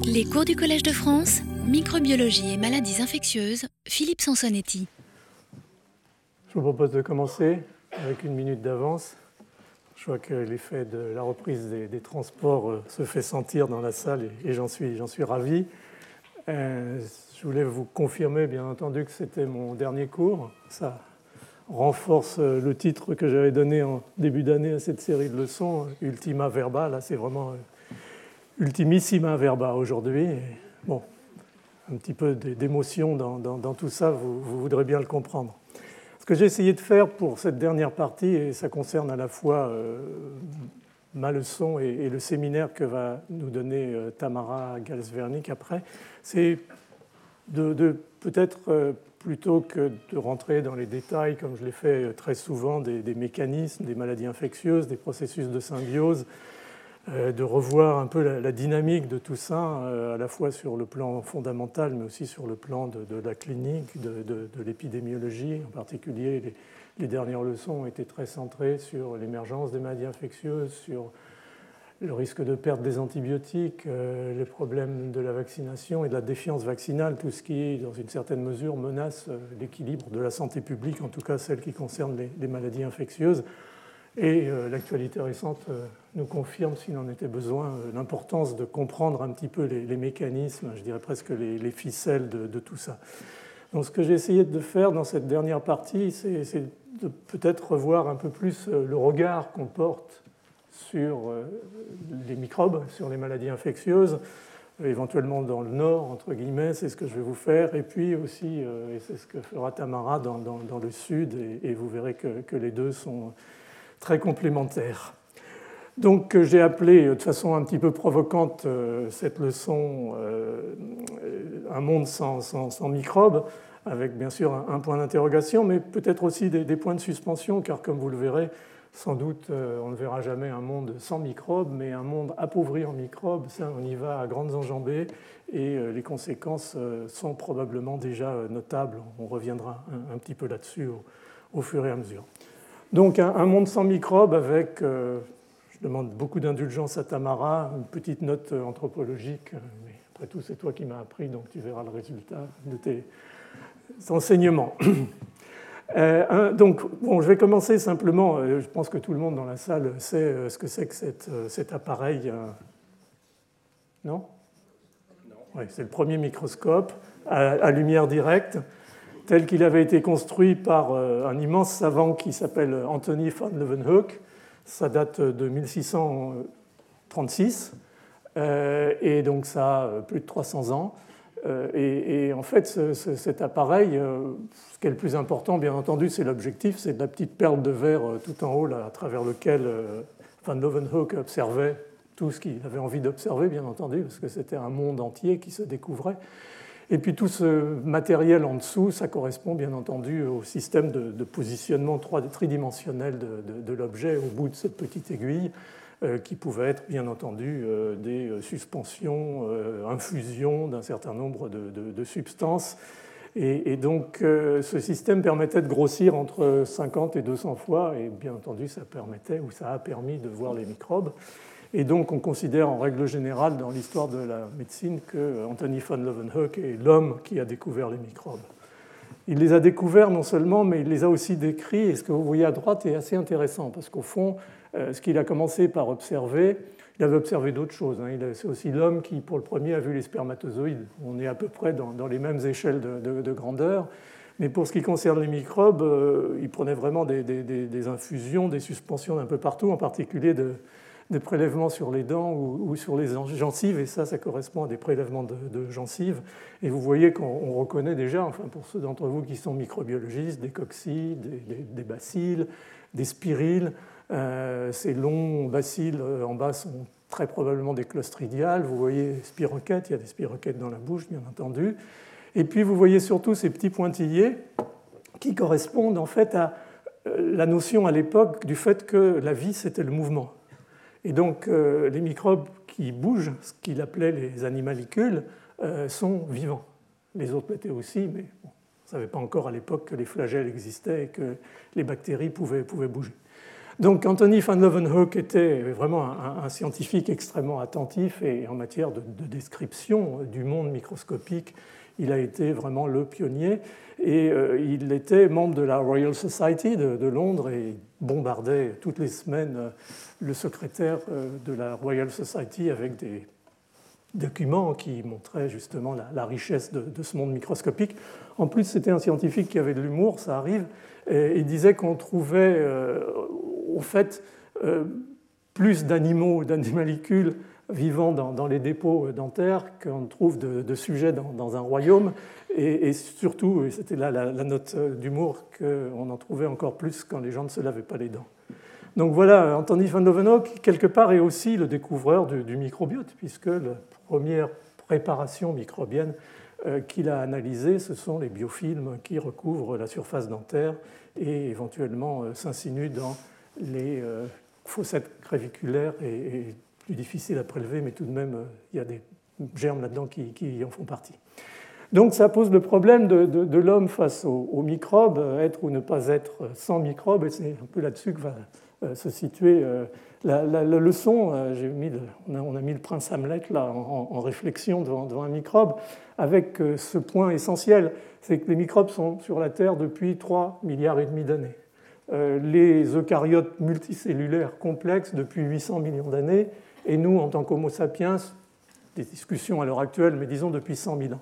Les cours du Collège de France, microbiologie et maladies infectieuses, Philippe Sansonetti. Je vous propose de commencer avec une minute d'avance. Je vois que l'effet de la reprise des, transports euh, se fait sentir dans la salle et, j'en suis, ravi. Euh, je voulais vous confirmer, bien entendu, que c'était mon dernier cours. Ça renforce euh, le titre que j'avais donné en début d'année à cette série de leçons, Ultima Verba. Là, c'est vraiment ultimissima verba aujourd'hui. Bon, un petit peu d'émotion dans, tout ça, vous, voudrez bien le comprendre. Ce que j'ai essayé de faire pour cette dernière partie, et ça concerne à la fois euh, ma leçon et, le séminaire que va nous donner euh, Tamara Galsvernik après, c'est de, peut-être euh, plutôt que de rentrer dans les détails, comme je l'ai fait très souvent, des mécanismes, des maladies infectieuses, des processus de symbiose, de revoir un peu la, dynamique de tout ça, euh, à la fois sur le plan fondamental, mais aussi sur le plan de, la clinique, de, l'épidémiologie. En particulier, les, dernières leçons ont été très centrées sur l'émergence des maladies infectieuses, sur le risque de perte des antibiotiques, euh, les problèmes de la vaccination et de la défiance vaccinale, tout ce qui, dans une certaine mesure, menace l'équilibre de la santé publique, en tout cas celle qui concerne les maladies infectieuses. Et euh, l'actualité récente euh, nous confirme, s'il en était besoin, euh, l'importance de comprendre un petit peu les, mécanismes, je dirais presque les, ficelles de, tout ça. Donc ce que j'ai essayé de faire dans cette dernière partie, c'est de peut-être revoir un peu plus le regard qu'on porte sur les microbes, sur les maladies infectieuses, éventuellement dans le nord, entre guillemets, c'est ce que je vais vous faire, et puis aussi, et c'est ce que fera Tamara dans, le sud, et, vous verrez que les deux sont très complémentaires. Donc j'ai appelé de façon un petit peu provocante euh, cette leçon euh, Un monde sans, microbes, avec bien sûr un, point d'interrogation, mais peut-être aussi des, points de suspension, car comme vous le verrez, sans doute euh, on ne verra jamais un monde sans microbes, mais un monde appauvri en microbes, ça on y va à grandes enjambées, et les conséquences sont probablement déjà notables. On reviendra un, petit peu là-dessus au fur et à mesure. Donc un, monde sans microbes avec, euh, je demande beaucoup d'indulgence à Tamara, une petite note euh, anthropologique, euh, mais après tout c'est toi qui m'as appris, donc tu verras le résultat de tes enseignements. donc, bon, je vais commencer simplement. je pense que tout le monde dans la salle sait ce que c'est que cet appareil. non? Non. Oui, c'est le premier microscope à lumière directe tel qu'il avait été construit par euh, un immense savant qui s'appelle Anthony van Leeuwenhoek. Ça date de 1636, euh, et donc ça a plus de 300 ans. Euh, et, en fait, cet appareil, ce qui est le plus important, bien entendu, c'est l'objectif, c'est la petite perle de verre tout en haut, à travers lequel Van Leeuwenhoek observait tout ce qu'il avait envie d'observer, bien entendu, parce que c'était un monde entier qui se découvrait. Et puis tout ce matériel en dessous, ça correspond bien entendu au système de, positionnement tridimensionnel de, l'objet au bout de cette petite aiguille, euh, qui pouvait être bien entendu euh, des euh, suspensions, infusions d'un certain nombre de, substances. Et, donc ce système permettait de grossir entre 50 et 200 fois, et bien entendu ça permettait ou ça a permis de voir les microbes. Et donc on considère en règle générale dans l'histoire de la médecine que Anthony von Leeuwenhoek est l'homme qui a découvert les microbes. Il les a découverts non seulement, mais il les a aussi décrits. Et ce que vous voyez à droite est assez intéressant, parce qu'au fond, euh, ce qu'il a commencé par observer, il avait observé d'autres choses. Hein. C'est aussi l'homme qui, pour le premier, a vu les spermatozoïdes. On est à peu près dans, les mêmes échelles de, grandeur. Mais pour ce qui concerne les microbes, euh, il prenait vraiment des, infusions, des suspensions d'un peu partout, en particulier de, des prélèvements sur les dents ou, sur les gencives, et ça, ça correspond à des prélèvements de, gencives. Et vous voyez qu'on reconnaît déjà, enfin pour ceux d'entre vous qui sont microbiologistes, des coccides, des, bacilles, des spirilles. Euh, ces longs bacilles euh, en bas sont très probablement des clostridiales. Vous voyez spiroquettes, il y a des spiroquettes dans la bouche, bien entendu. Et puis vous voyez surtout ces petits pointillés qui correspondent en fait à euh, la notion à l'époque du fait que la vie, c'était le mouvement. Et donc euh, les microbes qui bougent, ce qu'il appelait les animalicules, euh, sont vivants. Les autres l'étaient aussi, mais on ne savait pas encore à l'époque que les flagelles existaient et que les bactéries pouvaient, pouvaient bouger. Donc Anthony van Leeuwenhoek était vraiment un, scientifique extrêmement attentif et en matière de, description du monde microscopique, il a été vraiment le pionnier. Et euh, il était membre de la Royal Society de, Londres et bombardait toutes les semaines euh, le secrétaire euh, de la Royal Society avec des documents qui montraient justement la, richesse de, ce monde microscopique. En plus, c'était un scientifique qui avait de l'humour, ça arrive, et il disait qu'on trouvait au fait plus d'animaux, d'animalicule vivant dans, les dépôts dentaires qu'on trouve de, sujets dans, un royaume. Et, surtout, et c'était là la, note d'humour, qu'on en trouvait encore plus quand les gens ne se lavaient pas les dents. Donc voilà, Anthony van Leeuwenhoek, quelque part, est aussi le découvreur du, microbiote, puisque la première préparation microbienne euh, qu'il a analysée, ce sont les biofilms qui recouvrent la surface dentaire et éventuellement euh, s'insinuent dans les euh, fossettes graviculaires et plus difficile à prélever, mais tout de même, euh, il y a des germes là-dedans qui, en font partie. Donc ça pose le problème de, l'homme face aux, microbes, euh, être ou ne pas être sans microbes, et c'est un peu là-dessus que va euh, se situer la, leçon. On, a, mis le prince Hamlet là, en, réflexion devant, devant, un microbe, avec ce point essentiel, c'est que les microbes sont sur la Terre depuis 3 milliards et demi d'années. Les eucaryotes multicellulaires complexes depuis 800 millions d'années, et nous, en tant qu'Homo sapiens, des discussions à l'heure actuelle, mais disons depuis 100 000 ans.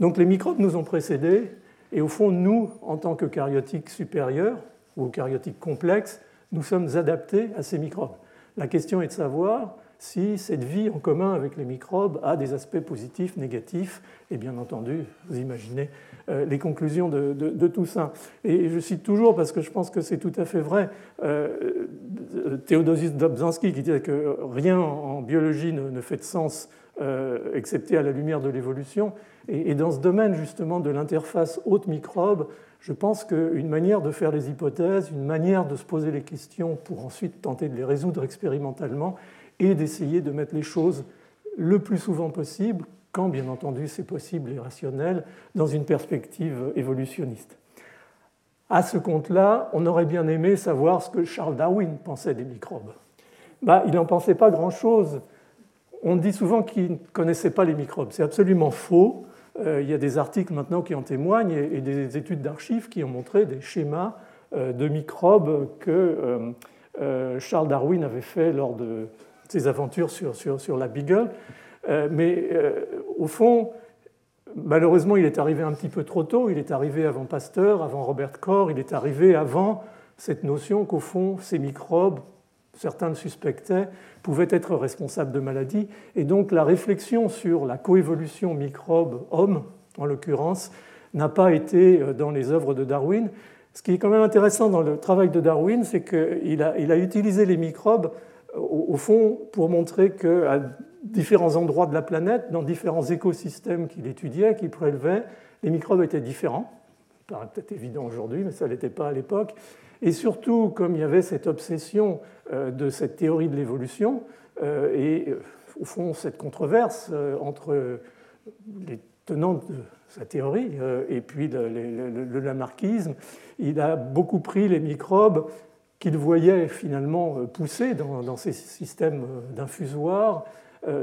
Donc les microbes nous ont précédés, et au fond, nous, en tant que cariotiques supérieurs, ou cariotiques complexes, nous sommes adaptés à ces microbes. La question est de savoir si cette vie en commun avec les microbes a des aspects positifs, négatifs, et bien entendu, vous imaginez euh, les conclusions de, tout ça. Et je cite toujours, parce que je pense que c'est tout à fait vrai, euh, Théodosius Dobzhansky qui disait que rien en biologie ne, fait de sens euh, excepté à la lumière de l'évolution. Et, dans ce domaine justement de l'interface hôte-microbe, je pense qu'une manière de faire les hypothèses, une manière de se poser les questions pour ensuite tenter de les résoudre expérimentalement, et d'essayer de mettre les choses le plus souvent possible, quand bien entendu c'est possible et rationnel, dans une perspective évolutionniste. À ce compte-là, on aurait bien aimé savoir ce que Charles Darwin pensait des microbes. Bah, il n'en pensait pas grand-chose. On dit souvent qu'il ne connaissait pas les microbes. C'est absolument faux. Euh, il y a des articles maintenant qui en témoignent et des études d'archives qui ont montré des schémas euh, de microbes que euh, Charles Darwin avait fait lors de ses aventures sur, la Beagle. mais au fond, malheureusement, il est arrivé un petit peu trop tôt. Il est arrivé avant Pasteur, avant Robert Koch. Il est arrivé avant cette notion qu'au fond, ces microbes, certains le suspectaient, pouvaient être responsables de maladies. Et donc la réflexion sur la coévolution microbe-homme, en l'occurrence, n'a pas été euh, dans les œuvres de Darwin. Ce qui est quand même intéressant dans le travail de Darwin, c'est qu'il a, il a utilisé les microbes, au, fond, pour montrer qu'à différents endroits de la planète, dans différents écosystèmes qu'il étudiait, qu'il prélevait, les microbes étaient différents. Ça paraît peut-être évident aujourd'hui, mais ça ne l'était pas à l'époque. Et surtout, comme il y avait cette obsession euh, de cette théorie de l'évolution, euh, et euh, au fond cette controverse entre les tenants de sa théorie et puis le, lamarckisme, il a beaucoup pris les microbes qu'il voyait finalement pousser dans, dans ces systèmes d'infusoires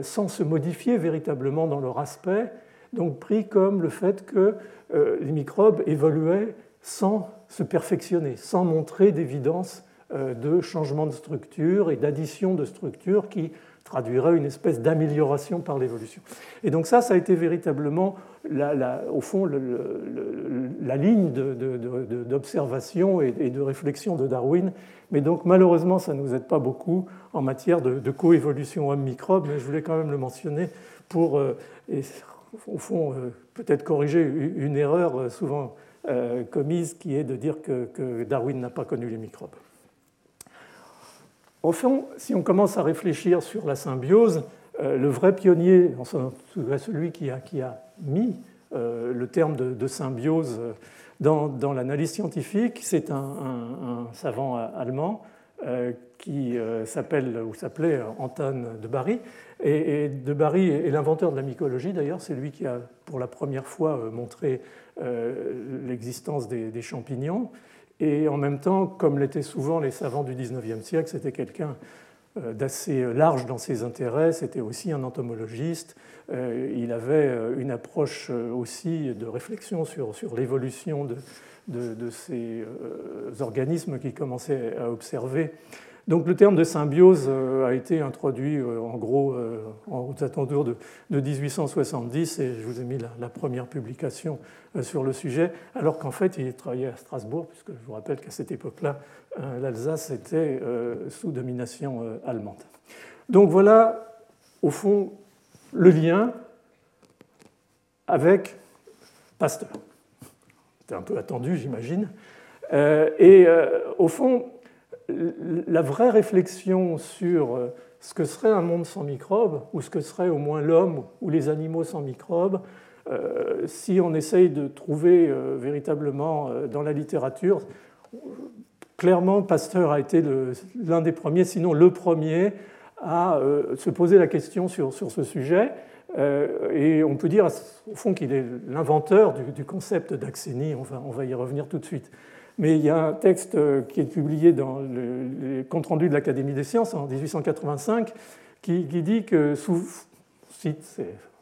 sans se modifier véritablement dans leur aspect, donc pris comme le fait que les microbes évoluaient sans se perfectionner, sans montrer d'évidence euh, de changement de structure et d'addition de structure qui traduirait une espèce d'amélioration par l'évolution. Et donc ça, ça a été véritablement, au fond, la ligne d'observation et, de réflexion de Darwin. Mais donc malheureusement, ça ne nous aide pas beaucoup en matière de, coévolution homme-microbe, mais je voulais quand même le mentionner pour, euh, au fond, euh, peut-être corriger une erreur euh, commise qui est de dire que Darwin n'a pas connu les microbes. Au fond, si on commence à réfléchir sur la symbiose, euh, le vrai pionnier, celui qui a, qui a mis euh, le terme de, symbiose dans, l'analyse scientifique, c'est un, savant allemand qui s'appelle ou s'appelait Anton de Barry. Et, de Barry est l'inventeur de la mycologie, d'ailleurs, c'est lui qui a pour la première fois montré l'existence des champignons. Et en même temps, comme l'étaient souvent les savants du XIXe siècle, c'était quelqu'un euh, d'assez large dans ses intérêts, c'était aussi un entomologiste, euh, il avait euh, une approche aussi de réflexion sur, sur l'évolution de, de, ces organismes qu'il commençait à observer donc le terme de symbiose euh, a été introduit euh, en gros euh, aux alentours de, 1870 et je vous ai mis la, première publication sur le sujet, alors qu'en fait il travaillait à Strasbourg, puisque je vous rappelle qu'à cette époque-là, l'Alsace était sous domination allemande. Donc voilà, au fond, le lien avec Pasteur. C'était un peu attendu, j'imagine. Et au fond, la vraie réflexion sur euh, ce que serait un monde sans microbes, ou ce que serait au moins l'homme ou les animaux sans microbes, euh, si on essaye de trouver euh, véritablement dans la littérature, clairement Pasteur a été l'un des premiers, sinon le premier, à se poser la question sur, ce sujet. et on peut dire au fond qu'il est l'inventeur du, concept d'axénie, on va y revenir tout de suite. Mais il y a un texte euh, qui est publié dans le, compte rendu de l'Académie des sciences en 1885 qui, dit que, c'est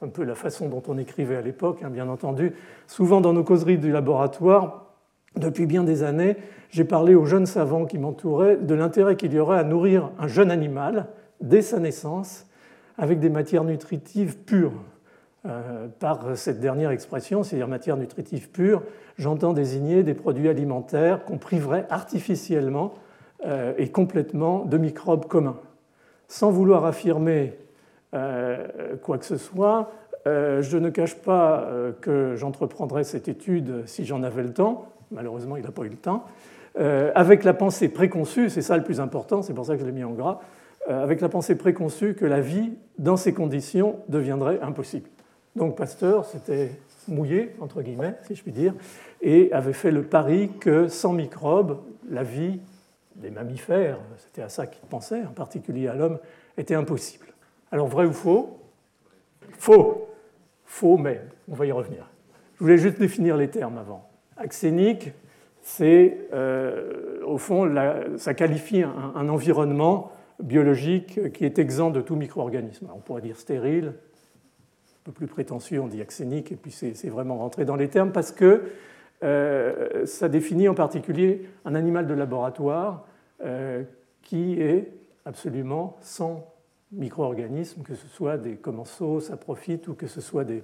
un peu la façon dont on écrivait à l'époque, hein, bien entendu, souvent dans nos causeries du laboratoire, depuis bien des années, j'ai parlé aux jeunes savants qui m'entouraient de l'intérêt qu'il y aurait à nourrir un jeune animal dès sa naissance avec des matières nutritives pures. Euh, par cette dernière expression, c'est-à-dire matière nutritive pure, j'entends désigner des produits alimentaires qu'on priverait artificiellement euh, et complètement de microbes communs. Sans vouloir affirmer euh, quoi que ce soit, je ne cache pas que j'entreprendrais cette étude si j'en avais le temps. Malheureusement, il n'a pas eu le temps. avec la pensée préconçue, c'est ça le plus important, c'est pour ça que je l'ai mis en gras, avec la pensée préconçue que la vie, dans ces conditions, deviendrait impossible. Donc Pasteur s'était mouillé, entre guillemets, si je puis dire, et avait fait le pari que sans microbes, la vie des mammifères, c'était à ça qu'il pensait, en particulier à l'homme, était impossible. Alors vrai ou faux? Faux. Faux, mais on va y revenir. Je voulais juste définir les termes avant. Axénique, c'est, euh, au fond, ça qualifie un, environnement biologique qui est exempt de tout micro-organisme. On pourrait dire stérile, peu plus prétentieux, on dit axénique, et puis c'est vraiment rentré dans les termes parce que euh, ça définit en particulier un animal de laboratoire euh, qui est absolument sans micro-organismes, que ce soit des commensaux, saprophytes ou que ce soit des,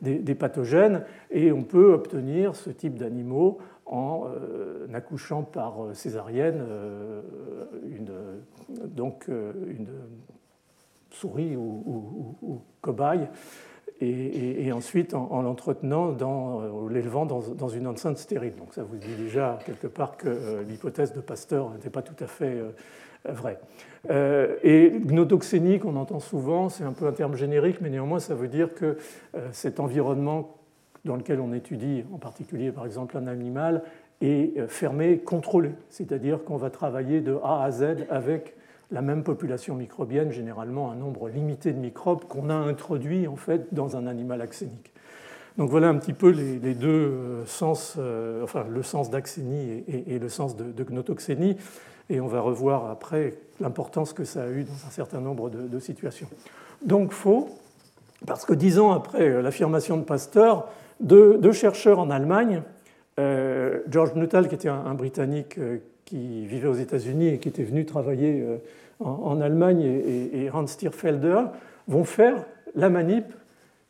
des, pathogènes, et on peut obtenir ce type d'animaux en euh, accouchant par césarienne une, donc une souris ou, ou cobaye et, ensuite en, l'entretenant, euh, l'élevant dans, une enceinte stérile. Donc ça vous dit déjà quelque part que euh, l'hypothèse de Pasteur n'était pas tout à fait euh, vraie. et gnotoxénie, qu'on entend souvent, c'est un peu un terme générique, mais néanmoins ça veut dire que cet environnement dans lequel on étudie, en particulier par exemple un animal, est fermé, contrôlé. C'est-à-dire qu'on va travailler de A à Z avec la même population microbienne, généralement un nombre limité de microbes qu'on a introduits en fait dans un animal axénique. Donc voilà un petit peu les, deux euh, sens, euh, enfin le sens d'axénie et, le sens de, gnotoxénie, et on va revoir après l'importance que ça a eu dans un certain nombre de, situations. Donc faux, parce que dix ans après euh, l'affirmation de Pasteur, deux, chercheurs en Allemagne, George Nuttall, qui était un Britannique qui vivait aux États-Unis et qui était venu travailler euh, en, Allemagne, et, Hans Stierfelder, vont faire la manip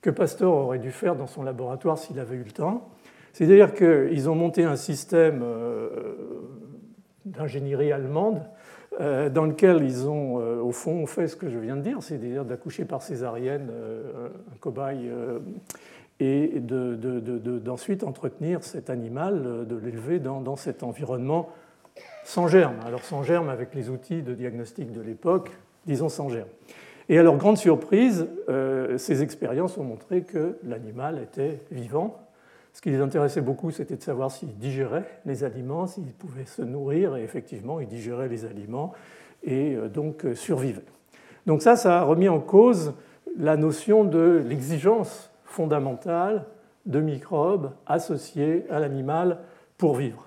que Pasteur aurait dû faire dans son laboratoire s'il avait eu le temps. C'est-à-dire qu'ils ont monté un système euh, d'ingénierie allemande euh, dans lequel ils ont, au fond, fait ce que je viens de dire, c'est-à-dire d'accoucher par césarienne un cobaye et d'ensuite entretenir cet animal, de l'élever dans, cet environnement sans germe. Alors sans germe avec les outils de diagnostic de l'époque, disons sans germe. Et à leur grande surprise, euh, ces expériences ont montré que l'animal était vivant. Ce qui les intéressait beaucoup, c'était de savoir s'il digérait les aliments, s'il pouvait se nourrir, et effectivement, il digérait les aliments et euh, donc euh, survivait. Donc ça, ça a remis en cause la notion de l'exigence fondamentale de microbes associés à l'animal pour vivre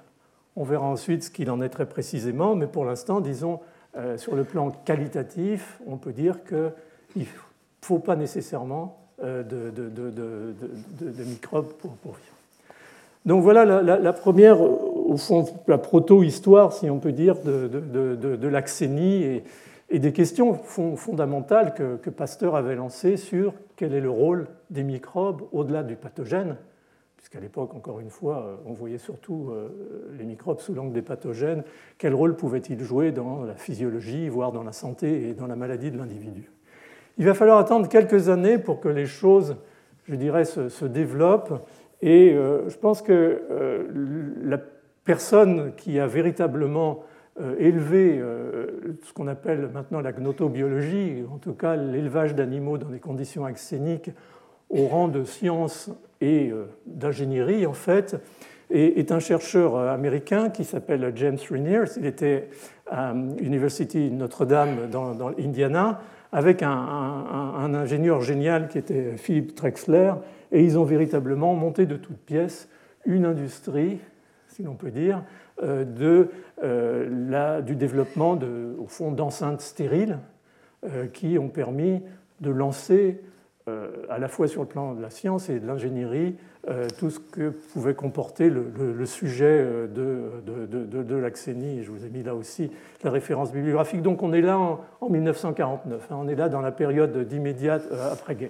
On verra ensuite ce qu'il en est très précisément, mais pour l'instant, disons, euh, sur le plan qualitatif, on peut dire qu'il ne faut pas nécessairement euh, de, microbes pour, vivre. Donc voilà la, première, au fond, la proto-histoire, si on peut dire, de, l'axénie et, des questions fondamentales que, Pasteur avait lancées sur quel est le rôle des microbes au-delà du pathogène, puisqu'à l'époque, encore une fois, euh, on voyait surtout euh, les microbes sous l'angle des pathogènes, quel rôle pouvaient-ils jouer dans la physiologie, voire dans la santé et dans la maladie de l'individu. Il va falloir attendre quelques années pour que les choses, je dirais, se, développent, et euh, je pense que la personne qui a véritablement élevé ce qu'on appelle maintenant la gnotobiologie, en tout cas l'élevage d'animaux dans des conditions axéniques, au rang de science et euh, d'ingénierie, en fait, est un chercheur euh, américain qui s'appelle James Rainier. Il était à l'Université Notre-Dame dans, l'Indiana avec un, ingénieur génial qui était Philippe Trexler, et ils ont véritablement monté de toutes pièces une industrie, si l'on peut dire, euh, de, la, du développement au fond d'enceintes stériles qui ont permis de lancer euh, à la fois sur le plan de la science et de l'ingénierie, euh, tout ce que pouvait comporter le, sujet euh, de, l'axénie. Je vous ai mis là aussi la référence bibliographique. Donc on est là en, 1949, hein. on est là dans la période d'immédiate après-guerre.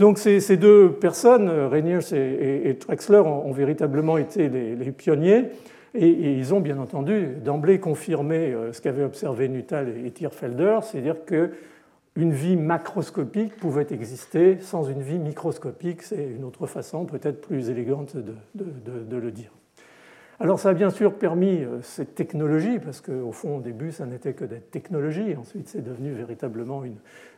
Donc ces, deux personnes, Reniers et, Trexler, ont, véritablement été les, pionniers. Et, ils ont bien entendu d'emblée confirmé ce qu'avaient observé Nuttall et Thierfelder, c'est-à-dire que une vie macroscopique pouvait exister sans une vie microscopique. C'est une autre façon, peut-être plus élégante, de, le dire. Alors ça a bien sûr permis euh, cette technologie, parce qu'au fond, au début, ça n'était que des technologies, ensuite c'est devenu véritablement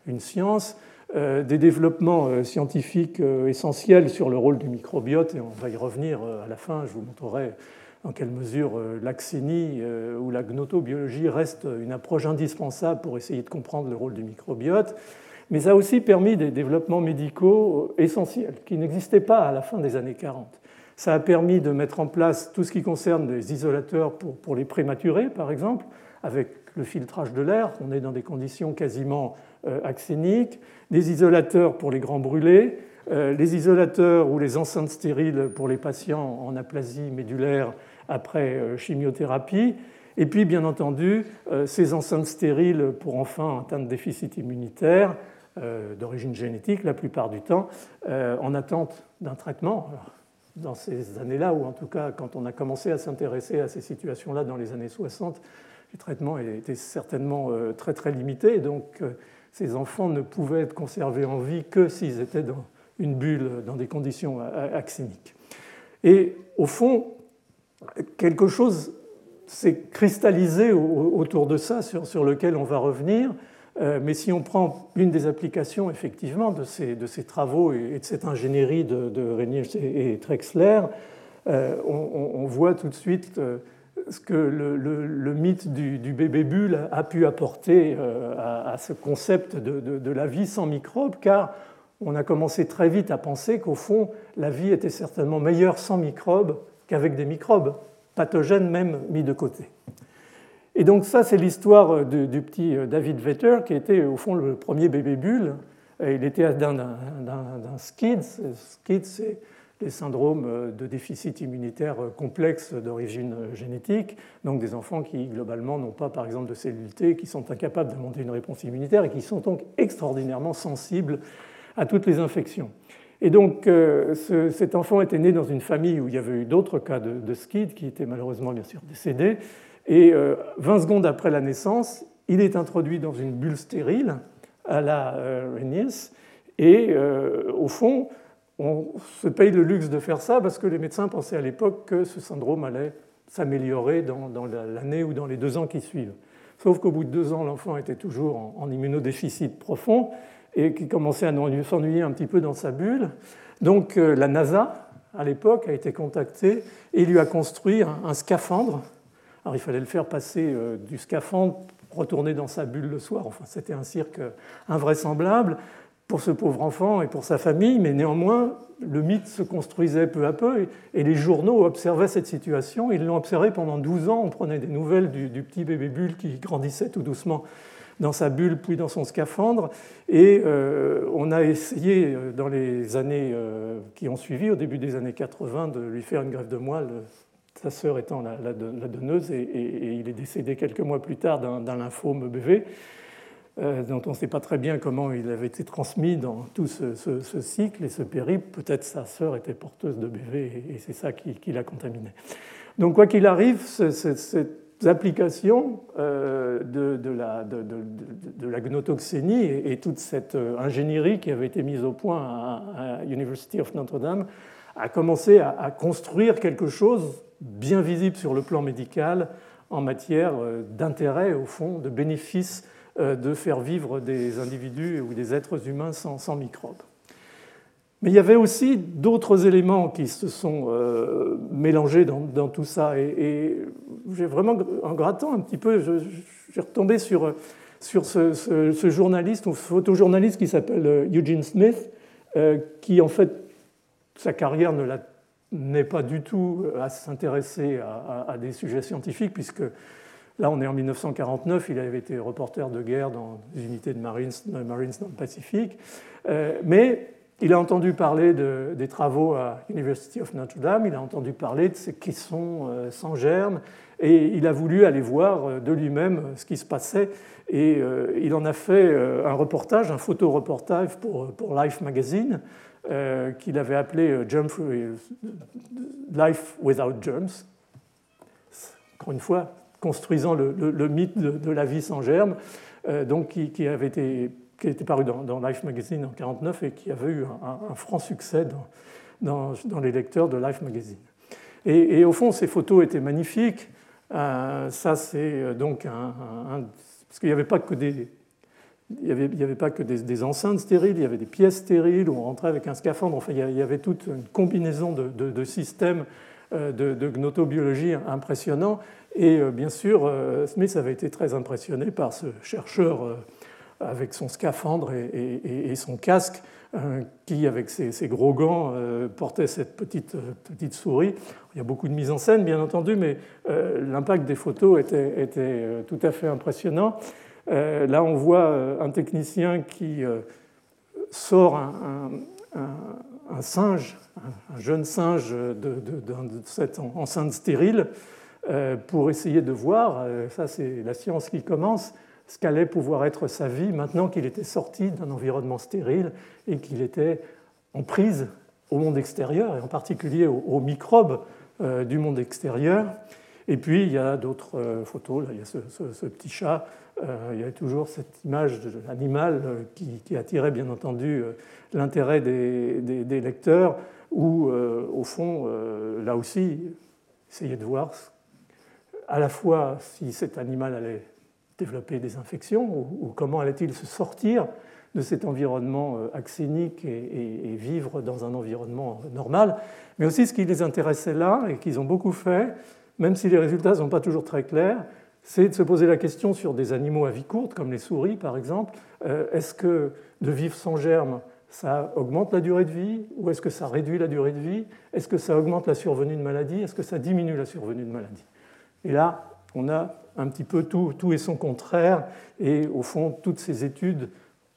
une, science, euh, des développements euh, scientifiques essentiels sur le rôle du microbiote, et on va y revenir à la fin, je vous montrerai dans quelle mesure euh, l'axénie euh, ou la gnotobiologie reste une approche indispensable pour essayer de comprendre le rôle du microbiote. Mais ça a aussi permis des développements médicaux euh, essentiels qui n'existaient pas à la fin des années 40. Ça a permis de mettre en place tout ce qui concerne les isolateurs pour les prématurés, par exemple, avec le filtrage de l'air. On est dans des conditions quasiment axéniques. Des isolateurs pour les grands brûlés. Les isolateurs ou les enceintes stériles pour les patients en aplasie médulaire après euh, chimiothérapie. Et puis, bien entendu, euh, ces enceintes stériles pour enfants atteints de déficit immunitaire euh, d'origine génétique, la plupart du temps, en attente d'un traitement. dans ces années-là, ou en tout cas quand on a commencé à s'intéresser à ces situations-là dans les années 60, les traitements étaient certainement très très limités. Donc, ces enfants ne pouvaient être conservés en vie que s'ils étaient dans une bulle, dans des conditions axéniques. Et au fond, quelque chose s'est cristallisé autour de ça, sur, lequel on va revenir. Euh, mais si on prend une des applications, effectivement, de ces, travaux et de cette ingénierie de, de et Trexler, euh, on, voit tout de suite euh, ce que le, mythe du, bébé bulle a pu apporter à, ce concept de, de, la vie sans microbes, car on a commencé très vite à penser qu'au fond, la vie était certainement meilleure sans microbes qu'avec des microbes, pathogènes même mis de côté. Et donc ça, c'est l'histoire du, petit euh, David Vetter, qui était au fond le premier bébé bulle. Il était d'un SCID. SCID, c'est les syndromes euh, de déficit immunitaire euh, complexe d'origine génétique, donc des enfants qui globalement n'ont pas par exemple de cellules T, qui sont incapables de monter une réponse immunitaire et qui sont donc extraordinairement sensibles à toutes les infections. Et donc, euh, cet enfant était né dans une famille où il y avait eu d'autres cas de, SCID qui étaient malheureusement bien sûr décédés. Et 20 euh, secondes après la naissance, il est introduit dans une bulle stérile à la euh, Et euh, au fond, on se paye le luxe de faire ça parce que les médecins pensaient à l'époque que ce syndrome allait s'améliorer dans, l'année ou dans les deux ans qui suivent. Sauf qu'au bout de deux ans, l'enfant était toujours en immunodéficit profond et qui commençait à s'ennuyer un petit peu dans sa bulle. Donc euh, la NASA, à l'époque, a été contactée et lui a construit un, scaphandre. Alors il fallait le faire passer euh, du scaphandre, retourner dans sa bulle le soir. Enfin, c'était un cirque invraisemblable. pour ce pauvre enfant et pour sa famille, mais néanmoins, le mythe se construisait peu à peu et, les journaux observaient cette situation. Ils l'ont observé pendant 12 ans. On prenait des nouvelles du, petit bébé bulle qui grandissait tout doucement dans sa bulle puis dans son scaphandre. Et euh, on a essayé euh, dans les années euh, qui ont suivi, au début des années 80, de lui faire une grève de moelle, sa sœur étant la, donneuse, et, il est décédé quelques mois plus tard d'un lymphome BV. Dont on ne sait pas très bien comment il avait été transmis dans tout ce, cycle et ce périple. Peut-être sa sœur était porteuse de BV et, c'est ça qui, l'a contaminé. Donc quoi qu'il arrive, cette application euh, de, la, de, gnotoxénie et, toute cette euh, ingénierie qui avait été mise au point à, University of Notre-Dame a commencé à, à, construire quelque chose bien visible sur le plan médical en matière d'intérêt, au fond, de bénéfices euh, de faire vivre des individus ou des êtres humains sans, microbes. Mais il y avait aussi d'autres éléments qui se sont euh, mélangés dans, tout ça. Et, j'ai vraiment, en grattant un petit peu, j'ai retombé sur, sur ce, journaliste ou photojournaliste qui s'appelle euh, Eugene Smith, qui en fait, sa carrière ne n'est pas du tout à s'intéresser à, des sujets scientifiques, puisque Là, on est en 1949, il avait été reporter de guerre dans les unités de Marines, Marines dans le Pacifique. Euh, mais il a entendu parler des travaux à University of Notre Dame, il a entendu parler de ces caissons euh, sans germes, et il a voulu aller voir euh, de lui-même ce qui se passait. Et il en a fait un reportage, un photoreportage pour, pour Life Magazine, qu'il avait appelé Life Without Germs. Encore une fois, construisant le, mythe de, la vie sans germe, euh, donc qui, avait été qui était paru dans, Life Magazine en 1949 et qui avait eu un, franc succès dans, les lecteurs de Life Magazine. Et, au fond, ces photos étaient magnifiques. Euh, ça, c'est euh, donc un, parce qu'il n'y avait pas que des il n'y avait, avait, pas que des, enceintes stériles, il y avait des pièces stériles où on rentrait avec un scaphandre. Enfin, il y avait toute une combinaison de, systèmes de, de, gnotobiologie impressionnants. Et euh, bien sûr, euh, Smith avait été très impressionné par ce chercheur euh, avec son scaphandre et, son casque, qui, avec ses, gros gants, portait cette petite, petite souris. Il y a beaucoup de mise en scène, bien entendu, mais l'impact des photos était, était, tout à fait impressionnant. Là, on voit un technicien qui sort un, singe, un, jeune singe de, cette enceinte stérile, euh, pour essayer de voir, euh, ça c'est la science qui commence, ce qu'allait pouvoir être sa vie maintenant qu'il était sorti d'un environnement stérile et qu'il était en prise au monde extérieur, et en particulier aux, microbes euh, du monde extérieur. Et puis il y a d'autres photos, là, il y a ce, petit chat, il y a toujours cette image de l'animal qui, attirait bien entendu l'intérêt des, des, lecteurs, où au fond, là aussi, essayer de voir à la fois si cet animal allait développer des infections ou, comment allait-il se sortir de cet environnement euh, axénique et, vivre dans un environnement normal, mais aussi ce qui les intéressait là et qu'ils ont beaucoup fait, même si les résultats ne sont pas toujours très clairs, c'est de se poser la question sur des animaux à vie courte, comme les souris par exemple, euh, est-ce que de vivre sans germes, ça augmente la durée de vie ou est-ce que ça réduit la durée de vie? Est-ce que ça augmente la survenue de maladie Est-ce que ça diminue la survenue de maladie et là, on a un petit peu tout, et son contraire, et au fond, toutes ces études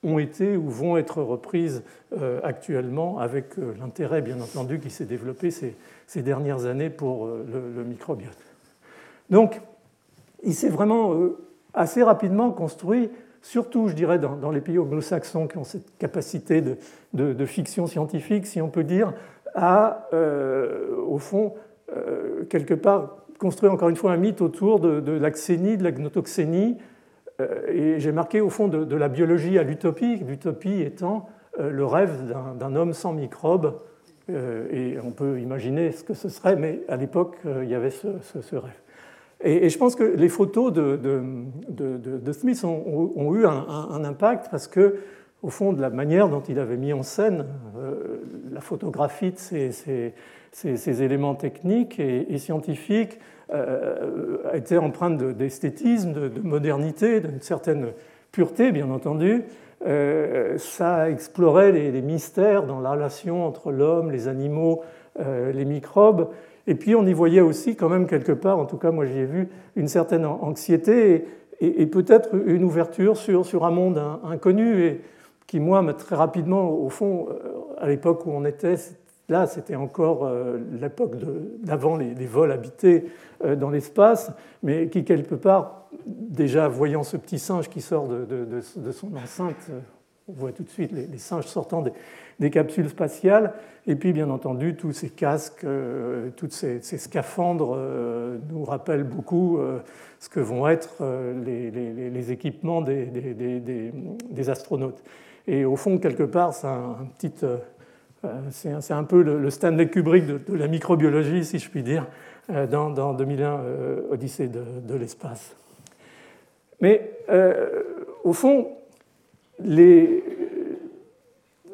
ont été ou vont être reprises euh, actuellement avec euh, l'intérêt, bien entendu, qui s'est développé ces, dernières années pour euh, le, microbiote. Donc, il s'est vraiment assez rapidement construit, surtout, je dirais, dans, les pays anglo-saxons qui ont cette capacité de, fiction scientifique, si on peut dire, à, au fond, quelque part, construire encore une fois un mythe autour de, de de la gnotoxénie. Euh, et j'ai marqué au fond de, la biologie à l'utopie, l'utopie étant euh, le rêve d'un homme sans microbes. Euh, et on peut imaginer ce que ce serait, mais à l'époque, il y avait ce, rêve. Et, je pense que les photos de Smith ont, eu un, impact parce que, au fond, de la manière dont il avait mis en scène la photographie de ces éléments techniques et, scientifiques euh, étaient empreints d'esthétisme, de, modernité, d'une certaine pureté, bien entendu, ça explorait les, mystères dans la relation entre l'homme, les animaux, les microbes. Et puis on y voyait aussi quand même quelque part, en tout cas moi j'y ai vu, une certaine anxiété et, peut-être une ouverture sur, un monde inconnu qui moi très rapidement, au fond, à l'époque où on était, Là, c'était encore euh, l'époque d'avant les, vols habités euh, dans l'espace, mais qui, quelque part, déjà voyant ce petit singe qui sort de, son enceinte, euh, on voit tout de suite les, singes sortant des, capsules spatiales, et puis bien entendu, tous ces casques, tous ces, scaphandres nous rappellent beaucoup ce que vont être les, équipements des, astronautes. Et au fond, quelque part, c'est un, petit euh, c'est un peu le Stanley Kubrick de, la microbiologie, si je puis dire, euh, dans, 2001, euh, Odyssée de, l'espace. Mais au fond,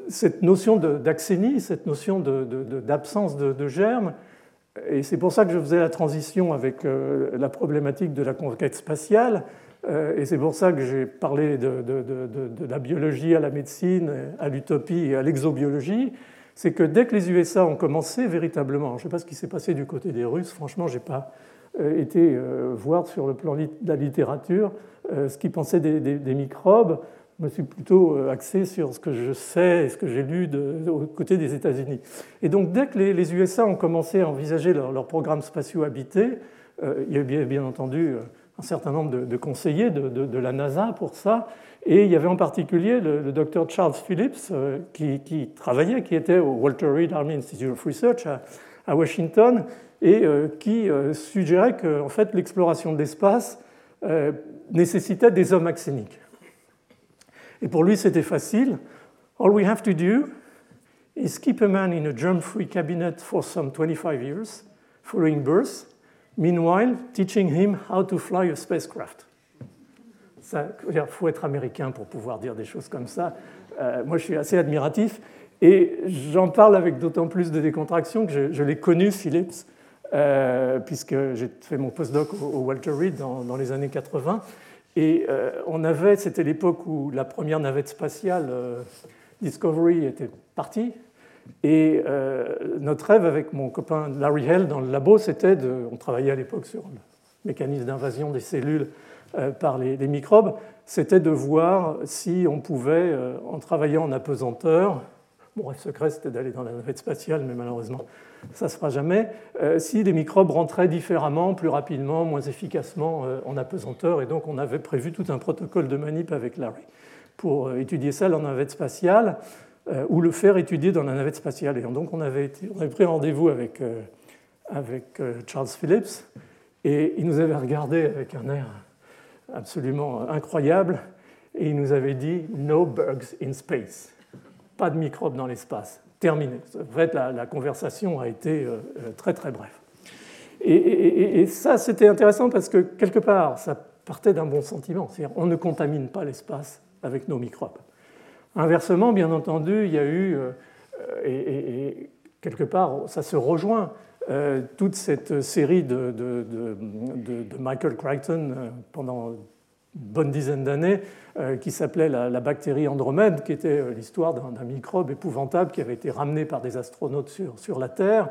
cette notion d'axénie, cette notion d'absence de, germes, et c'est pour ça que je faisais la transition avec la problématique de la conquête spatiale, et c'est pour ça que j'ai parlé de, la biologie à la médecine, à l'utopie et à l'exobiologie, c'est que dès que les USA ont commencé véritablement, je ne sais pas ce qui s'est passé du côté des Russes, franchement, je n'ai pas euh, été euh, voir sur le plan de la littérature euh, ce qu'ils pensaient des, microbes. Je me suis plutôt axé sur ce que je sais et ce que j'ai lu de, côté des États-Unis. Et donc, dès que les, USA ont commencé à envisager leur, leur programme spatiaux habités, il y a bien entendu un certain nombre de, conseillers de, la NASA pour ça. Et il y avait en particulier le, docteur Charles Phillips euh, qui, travaillait, qui était au Walter Reed Army Institute of Research à, Washington et euh, qui euh, suggérait que en fait, l'exploration de l'espace nécessitait des hommes axéniques. Et pour lui, c'était facile. All we have to do is keep a man in a germ-free cabinet for some 25 years following birth Meanwhile, teaching him how to fly a spacecraft. Il faut être américain pour pouvoir dire des choses comme ça. Euh, moi, je suis assez admiratif. Et j'en parle avec d'autant plus de décontraction que je, l'ai connu, Phillips, euh, puisque j'ai fait mon postdoc au, Walter Reed dans, les années 80. Et euh, on avait, c'était l'époque où la première navette spatiale Discovery était partie, et euh, notre rêve avec mon copain Larry Hell dans le labo, c'était de. On travaillait à l'époque sur le mécanisme d'invasion des cellules euh, par les, microbes, c'était de voir si on pouvait, euh, en travaillant en apesanteur, mon rêve secret c'était d'aller dans la navette spatiale, mais malheureusement ça ne se fera jamais, si les microbes rentraient différemment, plus rapidement, moins efficacement en apesanteur. Et donc on avait prévu tout un protocole de manip avec Larry pour étudier ça la navette spatiale. Euh, ou le faire étudier dans la navette spatiale. Et donc on avait, pris rendez-vous avec, euh, euh, Charles Phillips, et il nous avait regardé avec un air absolument incroyable, et il nous avait dit No bugs in space, pas de microbes dans l'espace, terminé. En fait, la, conversation a été très très brève. Et, et ça, c'était intéressant parce que quelque part, ça partait d'un bon sentiment, c'est-à-dire on ne contamine pas l'espace avec nos microbes. Inversement, bien entendu, il y a eu, euh, et, quelque part, ça se rejoint, euh, toute cette série de, Michael Crichton euh, pendant une bonne dizaine d'années, qui s'appelait la, bactérie Andromède, qui était l'histoire d'un microbe épouvantable qui avait été ramené par des astronautes sur, sur la Terre.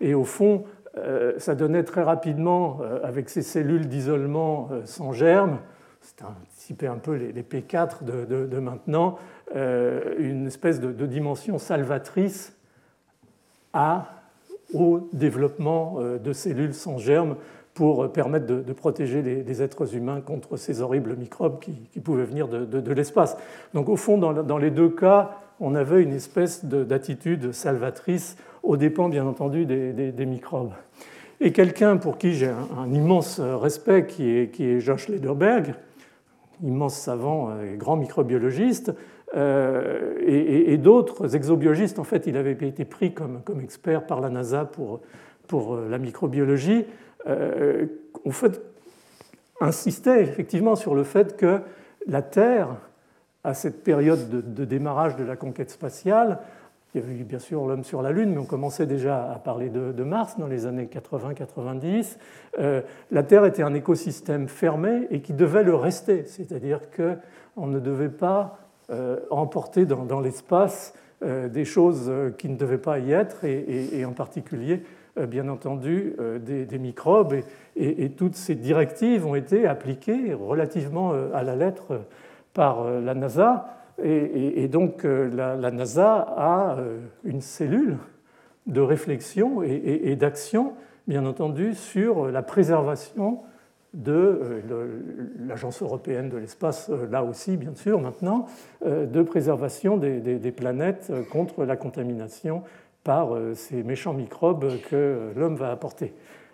Et au fond, ça donnait très rapidement, avec ces cellules d'isolement sans germes, c'est un un peu les, P4 de, maintenant, euh, une espèce de, dimension salvatrice à, au développement euh, de cellules sans germes pour permettre de, protéger les, êtres humains contre ces horribles microbes qui, pouvaient venir de, l'espace. Donc au fond, dans, les deux cas, on avait une espèce d'attitude salvatrice aux dépens, bien entendu, des, microbes. Et quelqu'un pour qui j'ai un, immense respect, qui est, qui est Josh Lederberg, immense savant et grand microbiologiste, euh, et, d'autres exobiologistes. En fait, il avait été pris comme, expert par la NASA pour, pour euh, la microbiologie. Euh, en fait, insistait effectivement sur le fait que la Terre, à cette période de, démarrage de la conquête spatiale, il y avait eu bien sûr l'homme sur la Lune, mais on commençait déjà à parler de, Mars dans les années 80-90. la Terre était un écosystème fermé et qui devait le rester, c'est-à-dire qu'on ne devait pas emporter dans, l'espace des choses qui ne devaient pas y être, et, en particulier, bien entendu, des, microbes. Et, toutes ces directives ont été appliquées relativement à la lettre par la NASA. Et, donc la, la, NASA a une cellule de réflexion et, d'action, bien entendu, sur la préservation de euh, l'Agence européenne de l'espace, euh, là aussi, bien sûr, maintenant, euh, de préservation des, planètes contre la contamination par ces méchants microbes que l'homme va apporter.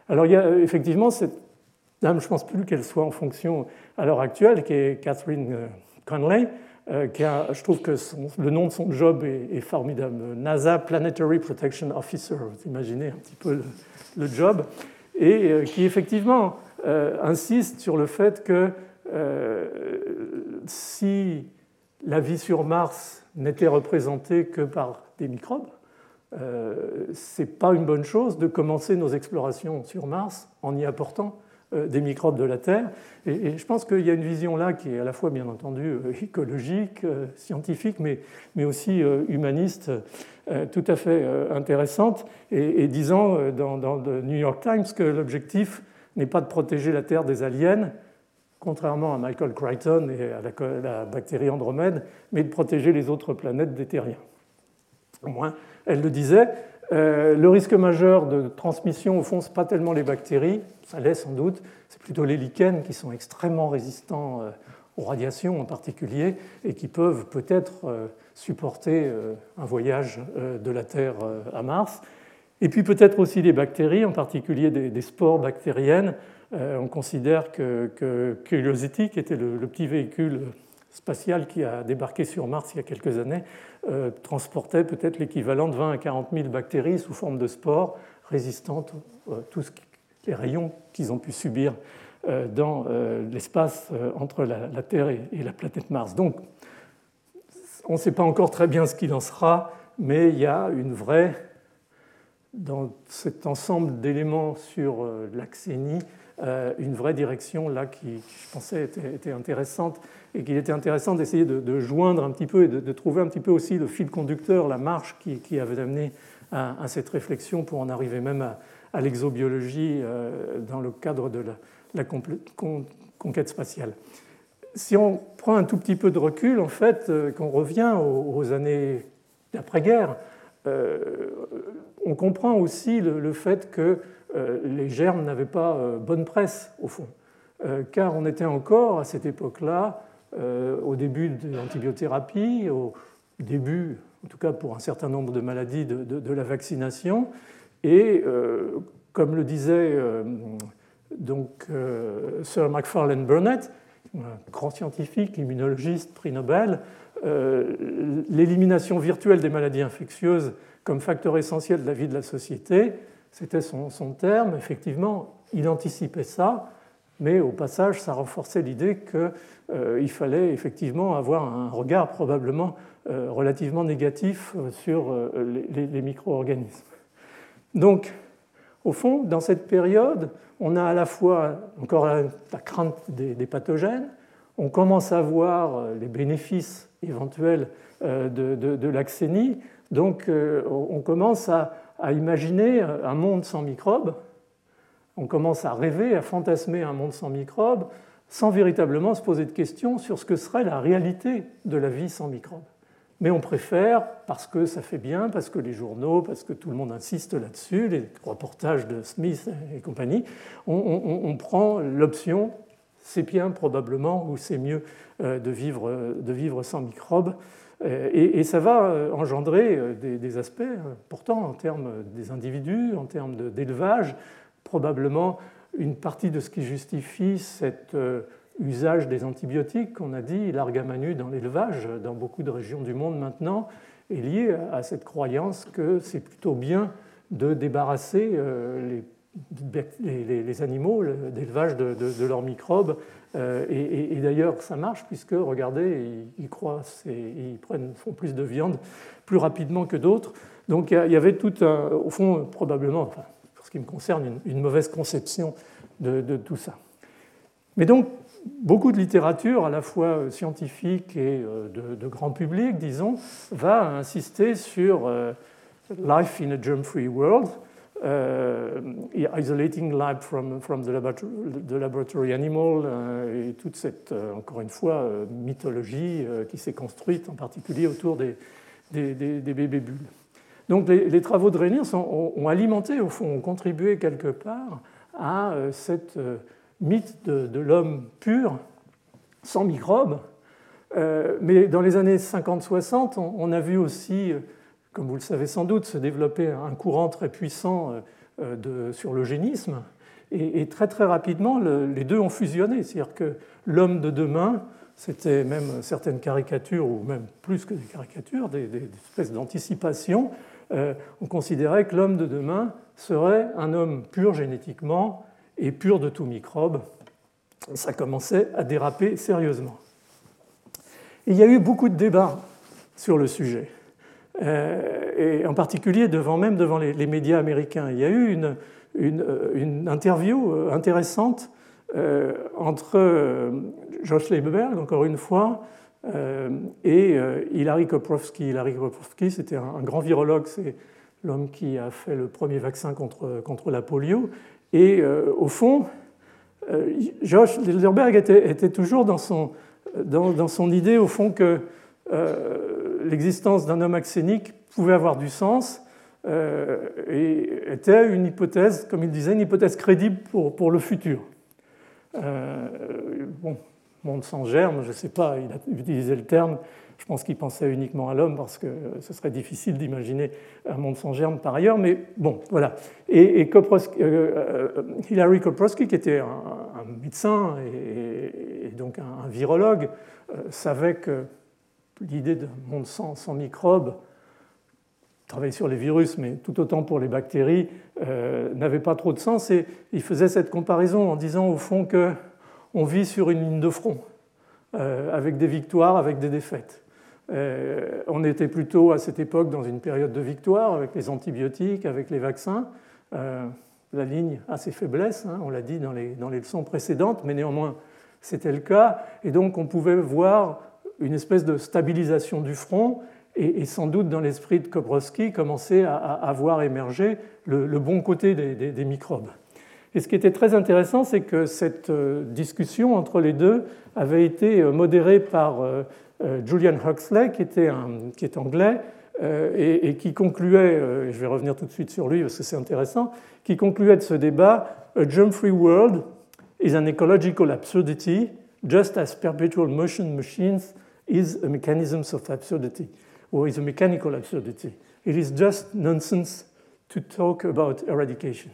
Alors, il y a effectivement cette dame, je ne pense plus qu'elle soit en fonction à l'heure actuelle, qui est Catherine Conley, euh, je trouve que le nom de son job est, formidable. NASA Planetary Protection Officer, vous imaginez un petit peu le, job, et qui effectivement insiste sur le fait que si la vie sur Mars n'était représentée que par des microbes, ce n'est pas une bonne chose de commencer nos explorations sur Mars en y apportant euh, des microbes de la Terre. Et, je pense qu'il y a une vision là qui est à la fois, bien entendu, euh, écologique, euh, scientifique, mais, mais aussi humaniste, tout à fait intéressante, et, disant dans, le New York Times que l'objectif n'est pas de protéger la Terre des aliens, contrairement à Michael Crichton et à la, bactérie Andromède, mais de protéger les autres planètes des terriens. Au moins, elle le disait. le risque majeur de transmission, au fond, ce pas tellement les bactéries, ça l'est sans doute, c'est plutôt les lichens qui sont extrêmement résistants euh, aux radiations en particulier et qui peuvent peut-être euh, supporter euh, un voyage de la Terre à Mars. Et puis peut-être aussi les bactéries, en particulier des, spores bactériennes. On considère que, Curiosity, qui était le, petit véhicule spatial qui a débarqué sur Mars il y a quelques années, transportait peut-être l'équivalent de 20 à 40 000 bactéries sous forme de spores résistantes à ce qui les rayons qu'ils ont pu subir euh, dans euh, l'espace euh, entre la Terre et la planète Mars. Donc, on ne sait pas encore très bien ce qu'il en sera, mais il y a une vraie, dans cet ensemble d'éléments sur l'axénie, une vraie direction là qui, je pensais, était, intéressante et qu'il était intéressant d'essayer de, joindre un petit peu et de, trouver un petit peu aussi le fil conducteur, la marche qui, avait amené à, cette réflexion pour en arriver même à, l'exobiologie euh, dans le cadre de la, conquête spatiale. Si on prend un tout petit peu de recul, en fait, euh, qu'on revient aux, années d'après-guerre, euh, on comprend aussi le, fait que les germes n'avaient pas bonne presse, au fond, car on était encore à cette époque-là, au début de l'antibiothérapie, au début, en tout cas pour un certain nombre de maladies, de la vaccination, et euh, comme le disait euh, donc, euh, Sir Macfarlane Burnett, grand scientifique, immunologiste, prix Nobel, l'élimination virtuelle des maladies infectieuses comme facteur essentiel de la vie de la société, c'était son, terme. Effectivement, il anticipait ça, mais au passage, ça renforçait l'idée qu'il fallait effectivement avoir un regard probablement relativement négatif sur les, les micro-organismes. Donc, au fond, dans cette période, on a à la fois encore la, crainte des, pathogènes, on commence à voir euh, les bénéfices éventuels euh, de, l'axénie, donc euh, on commence à, imaginer un monde sans microbes, on commence à rêver, à fantasmer un monde sans microbes, sans véritablement se poser de questions sur ce que serait la réalité de la vie sans microbes. Mais on préfère, parce que ça fait bien, parce que les journaux, parce que tout le monde insiste là-dessus, les reportages de Smith et compagnie, on, prend l'option c'est bien probablement ou c'est mieux euh, de vivre, de vivre sans microbes. Euh, et, ça va euh, engendrer des, aspects importants en termes des individus, en termes d'élevage, probablement une partie de ce qui justifie cette usage des antibiotiques, on a dit, l'argamanu dans l'élevage, dans beaucoup de régions du monde maintenant, est lié à cette croyance que c'est plutôt bien de débarrasser euh, les, animaux d'élevage de, leurs microbes. Euh, et, d'ailleurs, ça marche puisque, regardez, ils, croissent et ils prennent, font plus de viande plus rapidement que d'autres. Donc il y avait tout un, au fond, probablement, enfin, pour ce qui me concerne, une, mauvaise conception de tout ça. Mais donc, beaucoup de littérature, à la fois scientifique et de, grand public, disons, va insister sur Life in a Germ-Free World, isolating life from, from the, laboratory, animal, et toute cette, encore une fois, mythologie qui s'est construite en particulier autour des, des, bébés bulles. Donc les, travaux de Reniers ont, alimenté, au fond, ont contribué quelque part à euh, cette euh, mythe de, l'homme pur, sans microbes. Euh, mais dans les années 50-60, on, a vu aussi, comme vous le savez sans doute, se développer un courant très puissant de, sur l'eugénisme. Et, et, très très rapidement, les deux ont fusionné. C'est-à-dire que l'homme de demain c'était même certaines caricatures, ou même plus que des caricatures, des, espèces d'anticipation. Euh, on considérait que l'homme de demain serait un homme pur génétiquement et pur de tout microbe. Ça commençait à déraper sérieusement. il y a eu beaucoup de débats sur le sujet, euh, et en particulier devant, même devant les, médias américains. Il y a eu une, une interview intéressante euh, entre euh, Josh Leiberg, encore une fois, euh, et Hilary Koprowski. Hilary Koprowski, c'était un, grand virologue, c'est l'homme qui a fait le premier vaccin contre, contre la polio. Et au fond, Josh Leiberg était, toujours dans son, dans, son idée, au fond, que l'existence d'un homme axénique pouvait avoir du sens et était une hypothèse, comme il disait, une hypothèse crédible pour, pour le futur. Euh, bon, monde sans germe, je ne sais pas, il a utilisé le terme, je pense qu'il pensait uniquement à l'homme parce que ce serait difficile d'imaginer un monde sans germe par ailleurs, mais bon, voilà. Et, et euh, euh, Hilary Koprowski, qui était un, médecin et, donc un, virologue, savait que l'idée d'un monde sans, microbes travaillait sur les virus, mais tout autant pour les bactéries, euh, n'avait pas trop de sens. Et il faisait cette comparaison en disant au fond qu'on vit sur une ligne de front, euh, avec des victoires, avec des défaites. Euh, on était plutôt à cette époque dans une période de victoire, avec les antibiotiques, avec les vaccins. la ligne a ses faiblesses, hein, on l'a dit dans les, dans les leçons précédentes, mais néanmoins c'était le cas. Et donc on pouvait voir une espèce de stabilisation du front et, sans doute dans l'esprit de Kobrowski commencer à, voir émerger le, bon côté des, microbes. Et ce qui était très intéressant, c'est que cette euh, discussion entre les deux avait été euh, modérée par euh, Julian Huxley, qui, était est anglais, et, qui concluait, je vais revenir tout de suite sur lui parce que c'est intéressant, qui concluait de ce débat A germ-free world is an ecological absurdity, just as perpetual motion machines is a mechanism of absurdity or is a mechanical absurdity. It is just nonsense to talk about eradication.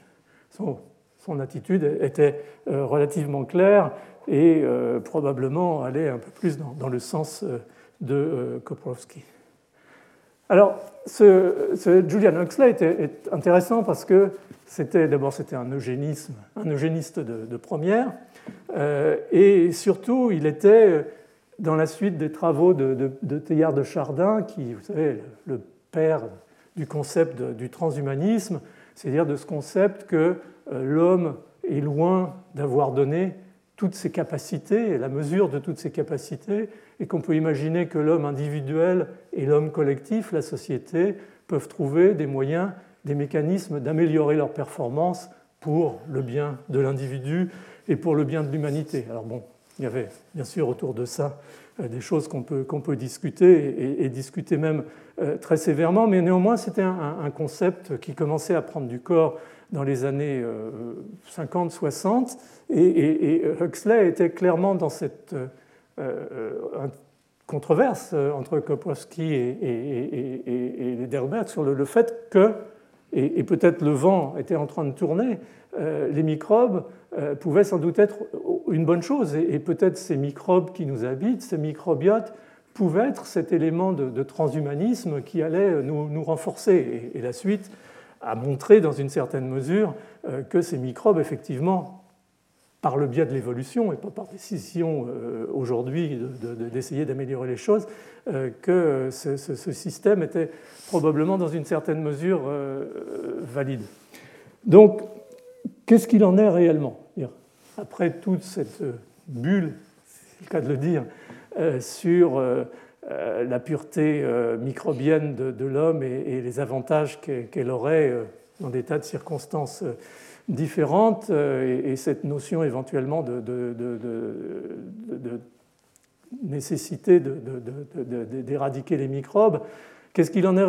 Son, son attitude était euh, relativement claire et euh, probablement allait un peu plus dans, le sens euh, de euh, Koprowski. Alors, ce, Julian Huxley est intéressant parce que c'était d'abord c'était un eugénisme, un eugéniste de, première, euh, et surtout il était dans la suite des travaux de, de, Théard de Chardin, qui, vous savez, le père du concept du transhumanisme, c'est-à-dire de ce concept que l'homme est loin d'avoir donné toutes ses capacités la mesure de toutes ses capacités, et qu'on peut imaginer que l'homme individuel et l'homme collectif, la société, peuvent trouver des moyens, des mécanismes d'améliorer leur performance pour le bien de l'individu et pour le bien de l'humanité. Alors bon, il y avait bien sûr autour de ça euh, des choses qu'on peut, peut, discuter et, discuter même euh, très sévèrement, mais néanmoins c'était un, concept qui commençait à prendre du corps dans les années 50-60 euh, et, Huxley était clairement dans cette controverse entre Kopowski et, et, Lederberg sur le, fait que, et, peut-être le vent était en train de tourner, les microbes euh, pouvait sans doute être une bonne chose. Et, peut-être ces microbes qui nous habitent, ces microbiotes, pouvaient être cet élément de, transhumanisme qui allait nous, renforcer. Et, la suite a montré dans une certaine mesure euh, que ces microbes, effectivement, par le biais de l'évolution et pas par décision euh, aujourd'hui d'essayer d'améliorer les choses, que ce, système était probablement dans une certaine mesure valide. Donc, qu'est-ce qu'il en est réellement après toute cette euh, bulle, c'est le cas de le dire, sur la pureté microbienne de, l'homme et, les avantages qu'elle aurait dans des tas de circonstances différentes et, cette notion éventuellement de, nécessité d'éradiquer les microbes. Qu'est-ce qu'il en est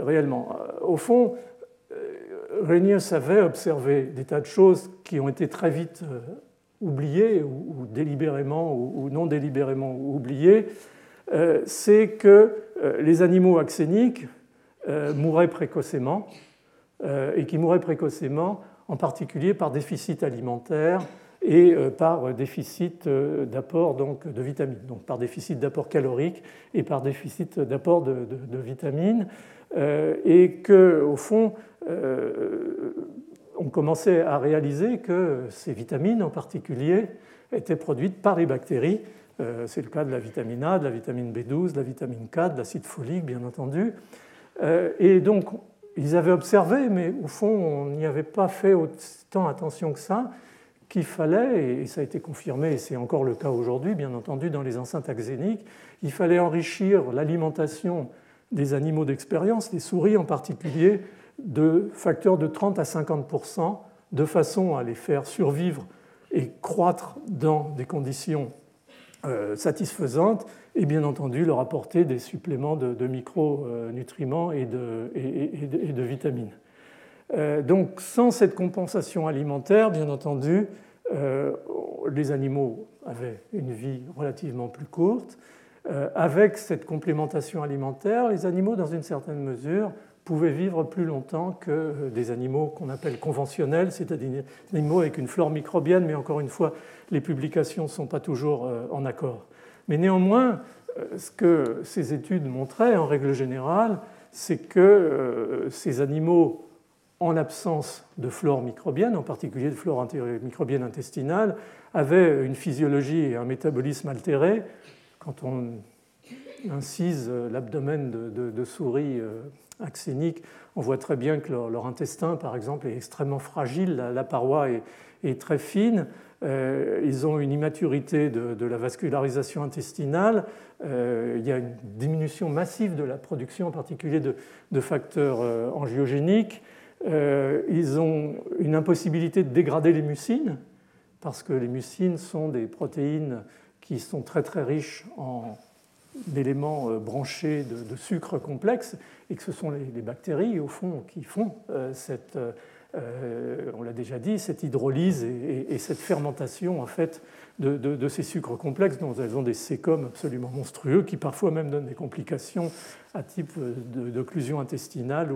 réellement? Au fond, Renius avait observé des tas de choses qui ont été très vite euh, oubliées, ou, délibérément ou, non délibérément oubliées. Euh, c'est que euh, les animaux axéniques mouraient précocement, et qui mouraient précocement en particulier par déficit alimentaire et par déficit d'apport de vitamines, donc par déficit d'apport calorique et par déficit d'apport de, vitamines, et que au fond euh, on commençait à réaliser que ces vitamines en particulier étaient produites par les bactéries. Euh, c'est le cas de la vitamine A, de la vitamine B12, de la vitamine K, de l'acide folique, bien entendu. Euh, et donc, ils avaient observé, mais au fond, on n'y avait pas fait autant attention que ça, qu'il fallait, et ça a été confirmé, et c'est encore le cas aujourd'hui, bien entendu, dans les enceintes axéniques, il fallait enrichir l'alimentation des animaux d'expérience, des souris en particulier, de facteurs de 30 à 50% de façon à les faire survivre et croître dans des conditions euh, satisfaisantes et bien entendu leur apporter des suppléments de, micronutriments et de, et, de, vitamines. Euh, donc sans cette compensation alimentaire, bien entendu, euh, les animaux avaient une vie relativement plus courte. avec cette complémentation alimentaire, les animaux, dans une certaine mesure, pouvaient vivre plus longtemps que euh, des animaux qu'on appelle conventionnels, c'est-à-dire des animaux avec une flore microbienne, mais encore une fois, les publications ne sont pas toujours euh, en accord. Mais néanmoins, euh, ce que ces études montraient, en règle générale, c'est que ces animaux, en absence de flore microbienne, en particulier de flore microbienne intestinale, avaient une physiologie et un métabolisme altérés. Quand on incise l'abdomen de, souris axéniques, on voit très bien que leur, intestin, par exemple, est extrêmement fragile, la, paroi est, très fine, euh, ils ont une immaturité de, la vascularisation intestinale, euh, il y a une diminution massive de la production, en particulier de, facteurs euh, angiogéniques, ils ont une impossibilité de dégrader les mucines, parce que les mucines sont des protéines qui sont très très riches en d'éléments euh, branchés de, sucre complexe et que ce sont les, bactéries, au fond, qui font euh, cette, euh, on l'a déjà dit, cette hydrolyse et, cette fermentation en fait de, ces sucres complexes dont elles ont des sécomes absolument monstrueux qui parfois même donnent des complications à type d'occlusion intestinale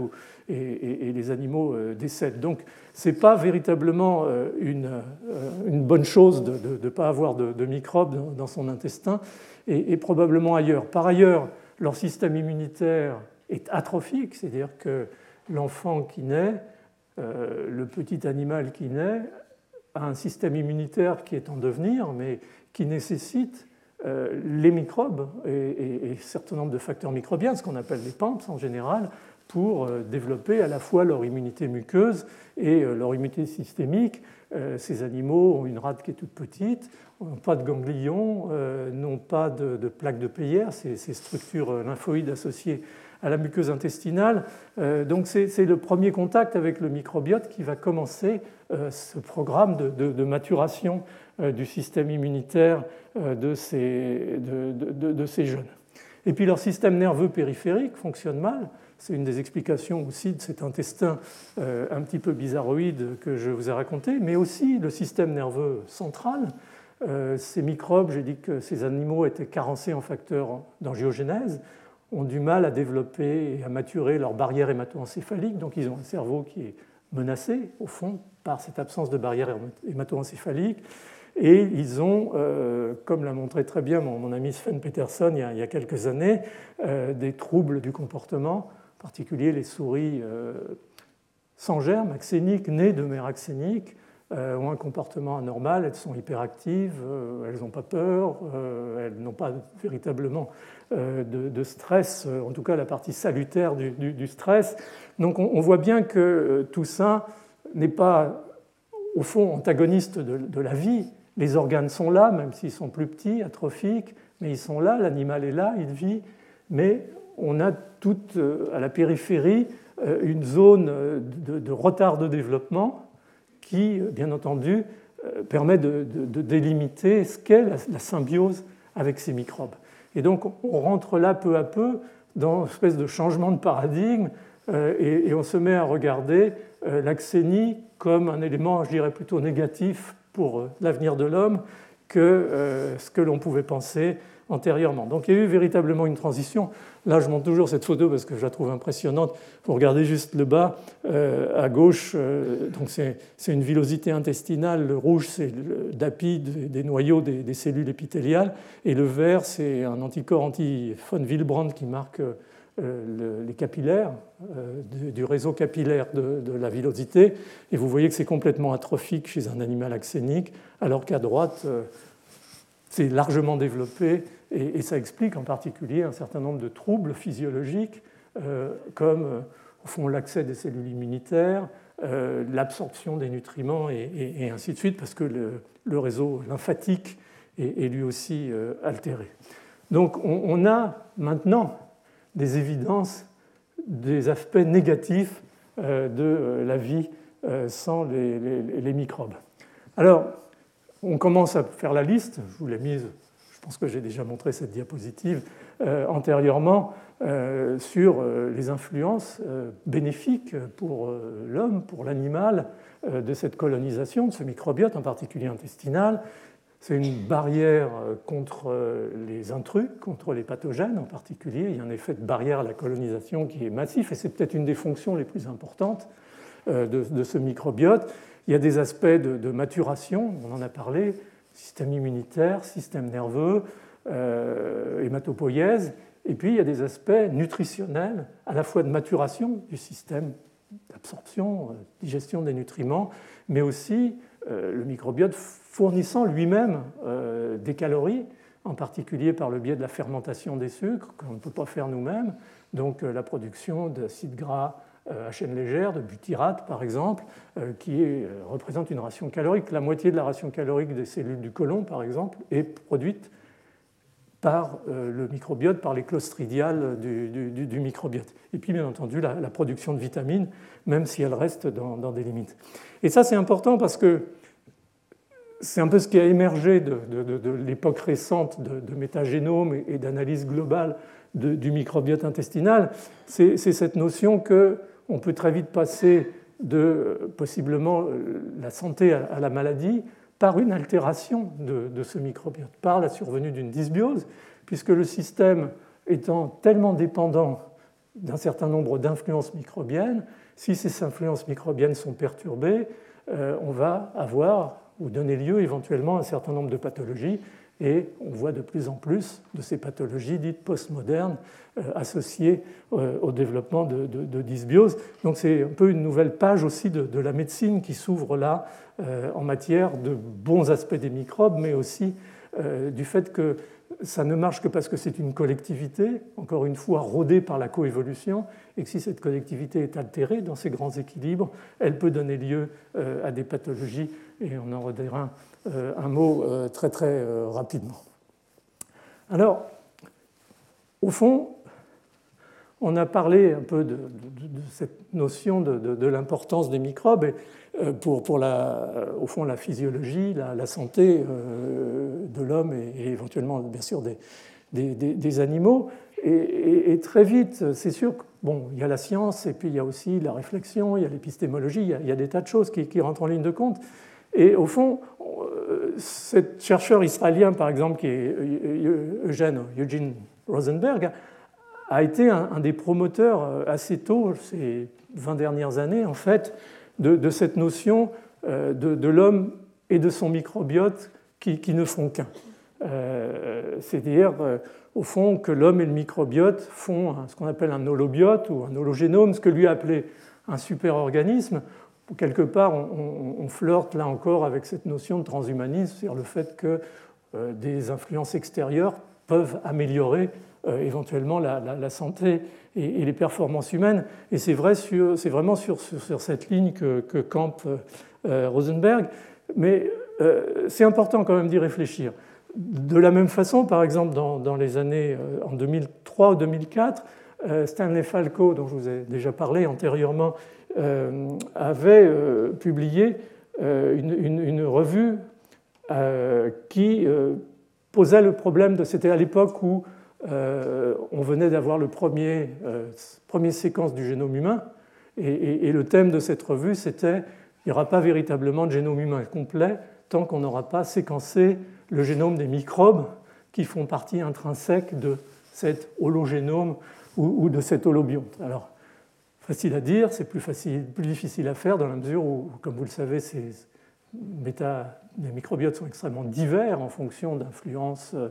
et, les animaux décèdent. Donc ce n'est pas véritablement une, une, bonne chose de ne pas avoir de, microbes dans son intestin et, probablement ailleurs. Par ailleurs, leur système immunitaire est atrophique, c'est-à-dire que l'enfant qui naît, euh, le petit animal qui naît, a un système immunitaire qui est en devenir, mais qui nécessite euh, les microbes et, un certain nombre de facteurs microbiens, ce qu'on appelle les PAMPs en général, pour euh, développer à la fois leur immunité muqueuse et leur immunité systémique. Ces animaux ont une rate qui est toute petite, n'ont pas de ganglions, euh, n'ont pas de, plaques de Peyer, ces, structures lymphoïdes associées à la muqueuse intestinale. Euh, donc c'est le premier contact avec le microbiote qui va commencer euh, ce programme de, maturation du système immunitaire de de, ces, jeunes. Et puis leur système nerveux périphérique fonctionne mal. C'est une des explications aussi de cet intestin un petit peu bizarroïde que je vous ai raconté, mais aussi le système nerveux central euh, ces microbes, j'ai dit que ces animaux étaient carencés en facteurs d'angiogénèse, ont du mal à développer et à maturer leur barrière hémato-encéphalique, donc ils ont un cerveau qui est menacé, au fond, par cette absence de barrière hémato-encéphalique. Et ils ont, euh, comme l'a montré très bien mon, ami Sven Peterson il y a, quelques années, euh, des troubles du comportement, particulier les souris sans germe, axéniques, nées de mère axénique, euh, ont un comportement anormal, elles sont hyperactives, euh, elles n'ont pas peur, euh, elles n'ont pas véritablement de, stress, en tout cas la partie salutaire du, stress. Donc on, voit bien que tout ça n'est pas au fond antagoniste de, la vie, les organes sont là, même s'ils sont plus petits, atrophiques, mais ils sont là, l'animal est là, il vit, mais on a toute à la périphérie une zone de, retard de développement qui, bien entendu, permet de, délimiter ce qu'est la symbiose avec ces microbes. Et donc on rentre là peu à peu dans une espèce de changement de paradigme euh, et, on se met à regarder euh, l'axénie comme un élément, je dirais, plutôt négatif pour euh, l'avenir de l'homme que ce que l'on pouvait penser antérieurement. Donc il y a eu véritablement une transition. Là, je montre toujours cette photo parce que je la trouve impressionnante. Vous regardez juste le bas, à gauche, donc c'est une villosité intestinale. Le rouge, c'est d'api des noyaux des, cellules épithéliales. Et le vert, c'est un anticorps anti-von Willebrand qui marque euh, les capillaires, euh, du réseau capillaire de, la villosité, et vous voyez que c'est complètement atrophique chez un animal axénique, alors qu'à droite, euh, c'est largement développé, et, ça explique en particulier un certain nombre de troubles physiologiques, comme au fond l'accès des cellules immunitaires, l'absorption des nutriments, et, ainsi de suite, parce que le, réseau lymphatique est, lui aussi altéré. Donc on a maintenant des évidences des aspects négatifs euh, de euh, la vie euh, sans les, microbes. Alors, on commence à faire la liste, je vous l'ai mise, je pense que j'ai déjà montré cette diapositive antérieurement, sur les influences bénéfiques pour l'homme, pour l'animal, de cette colonisation, de ce microbiote, en particulier intestinal, c'est une barrière euh, contre euh, les intrus, contre les pathogènes en particulier. Il y a un effet de barrière à la colonisation qui est massif et c'est peut-être une des fonctions les plus importantes euh, de, ce microbiote. Il y a des aspects de, maturation, on en a parlé, système immunitaire, système nerveux, hématopoïèse, et puis il y a des aspects nutritionnels, à la fois de maturation du système d'absorption, digestion des nutriments, mais aussi le microbiote fournissant lui-même euh, des calories, en particulier par le biais de la fermentation des sucres, qu'on ne peut pas faire nous-mêmes, donc euh, la production d'acides gras euh, à chaîne légère, de butyrate par exemple, qui représente une ration calorique. La moitié de la ration calorique des cellules du côlon, par exemple, est produite par le microbiote, par les clostridiales du, microbiote. Et puis, bien entendu, la, production de vitamines, même si elle reste dans, des limites. Et ça, c'est important parce que c'est un peu ce qui a émergé de, l'époque récente de, métagénome et, d'analyse globale du microbiote intestinal. C'est cette notion qu'on peut très vite passer de possiblement euh, la santé à, la maladie par une altération de, ce microbiote, par la survenue d'une dysbiose, puisque le système étant tellement dépendant d'un certain nombre d'influences microbiennes, si ces influences microbiennes sont perturbées, euh, on va avoir ou donner lieu éventuellement à un certain nombre de pathologies. Et on voit de plus en plus de ces pathologies dites postmodernes euh, associées euh, au développement de, dysbiose. Donc c'est un peu une nouvelle page aussi de, la médecine qui s'ouvre là euh, en matière de bons aspects des microbes, mais aussi du fait que ça ne marche que parce que c'est une collectivité, encore une fois rodée par la coévolution, et que si cette collectivité est altérée dans ses grands équilibres, elle peut donner lieu à des pathologies et on en redira euh, un mot euh, très très euh, rapidement. Alors, au fond, on a parlé un peu de, cette notion de, l'importance des microbes pour, la, au fond la physiologie, la, santé de l'homme et, éventuellement bien sûr des, animaux. Et, très vite, c'est sûr que bon, y a la science et puis il y a aussi la réflexion, il y a l'épistémologie, il, y a des tas de choses qui rentrent en ligne de compte. Et au fond, euh, ce chercheur israélien, par exemple, qui est Eugene, Eugene Rosenberg, a été un, des promoteurs euh, assez tôt, ces 20 dernières années, en fait, de, cette notion euh, de, l'homme et de son microbiote qui, ne font qu'un. C'est-à-dire, au fond, que l'homme et le microbiote font ce qu'on appelle un holobiote ou un hologénome, ce que lui appelait un superorganisme quelque part, on, flirte là encore avec cette notion de transhumanisme, c'est-à-dire le fait que euh, des influences extérieures peuvent améliorer euh, éventuellement la, santé et, les performances humaines. Et c'est vrai vraiment sur, cette ligne que, campe euh, Rosenberg. Mais c'est important quand même d'y réfléchir. De la même façon, par exemple, dans, les années en 2003 ou 2004, Stanley Falco, dont je vous ai déjà parlé antérieurement, avait publié une, revue qui posait le problème de. C'était à l'époque où euh, on venait d'avoir le premier, euh, première séquence du génome humain, et, le thème de cette revue, c'était il n'y aura pas véritablement de génome humain complet tant qu'on n'aura pas séquencé le génome des microbes qui font partie intrinsèque de cet hologénome ou, de cet holobionte. Alors, facile à dire, c'est plus, difficile à faire dans la mesure où, comme vous le savez, ces méta, les microbiotes sont extrêmement divers en fonction d'influences euh,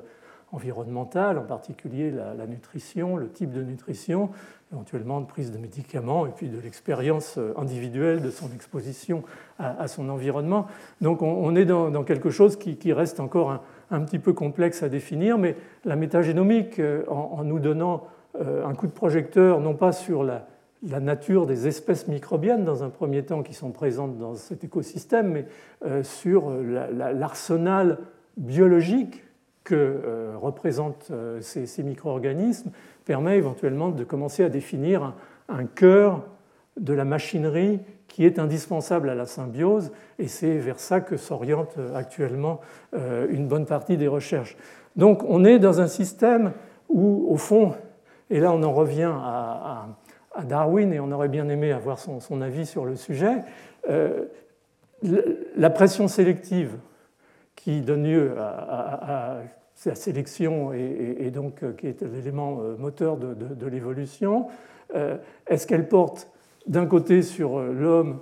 environnementale, en particulier la, nutrition, le type de nutrition, éventuellement de prise de médicaments et puis de l'expérience euh, individuelle de son exposition à, son environnement. Donc on, est dans, quelque chose qui, reste encore un, petit peu complexe à définir, mais la métagénomique, euh, en, nous donnant un coup de projecteur, non pas sur la, nature des espèces microbiennes dans un premier temps qui sont présentes dans cet écosystème, mais sur l'arsenal biologique que euh, représentent euh, ces, micro-organismes permet éventuellement de commencer à définir un, cœur de la machinerie qui est indispensable à la symbiose, et c'est vers ça que s'oriente euh, actuellement une bonne partie des recherches. Donc on est dans un système où, au fond, et là on en revient à, Darwin, et on aurait bien aimé avoir son, avis sur le sujet, la pression sélective qui donne lieu à, la sélection et, donc euh, qui est l'élément euh, moteur de, l'évolution. Euh, est-ce qu'elle porte d'un côté sur l'homme,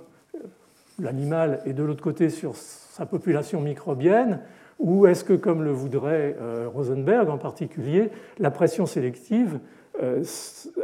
l'animal, et de l'autre côté sur sa population microbienne ou est-ce que, comme le voudrait Rosenberg en particulier, la pression sélective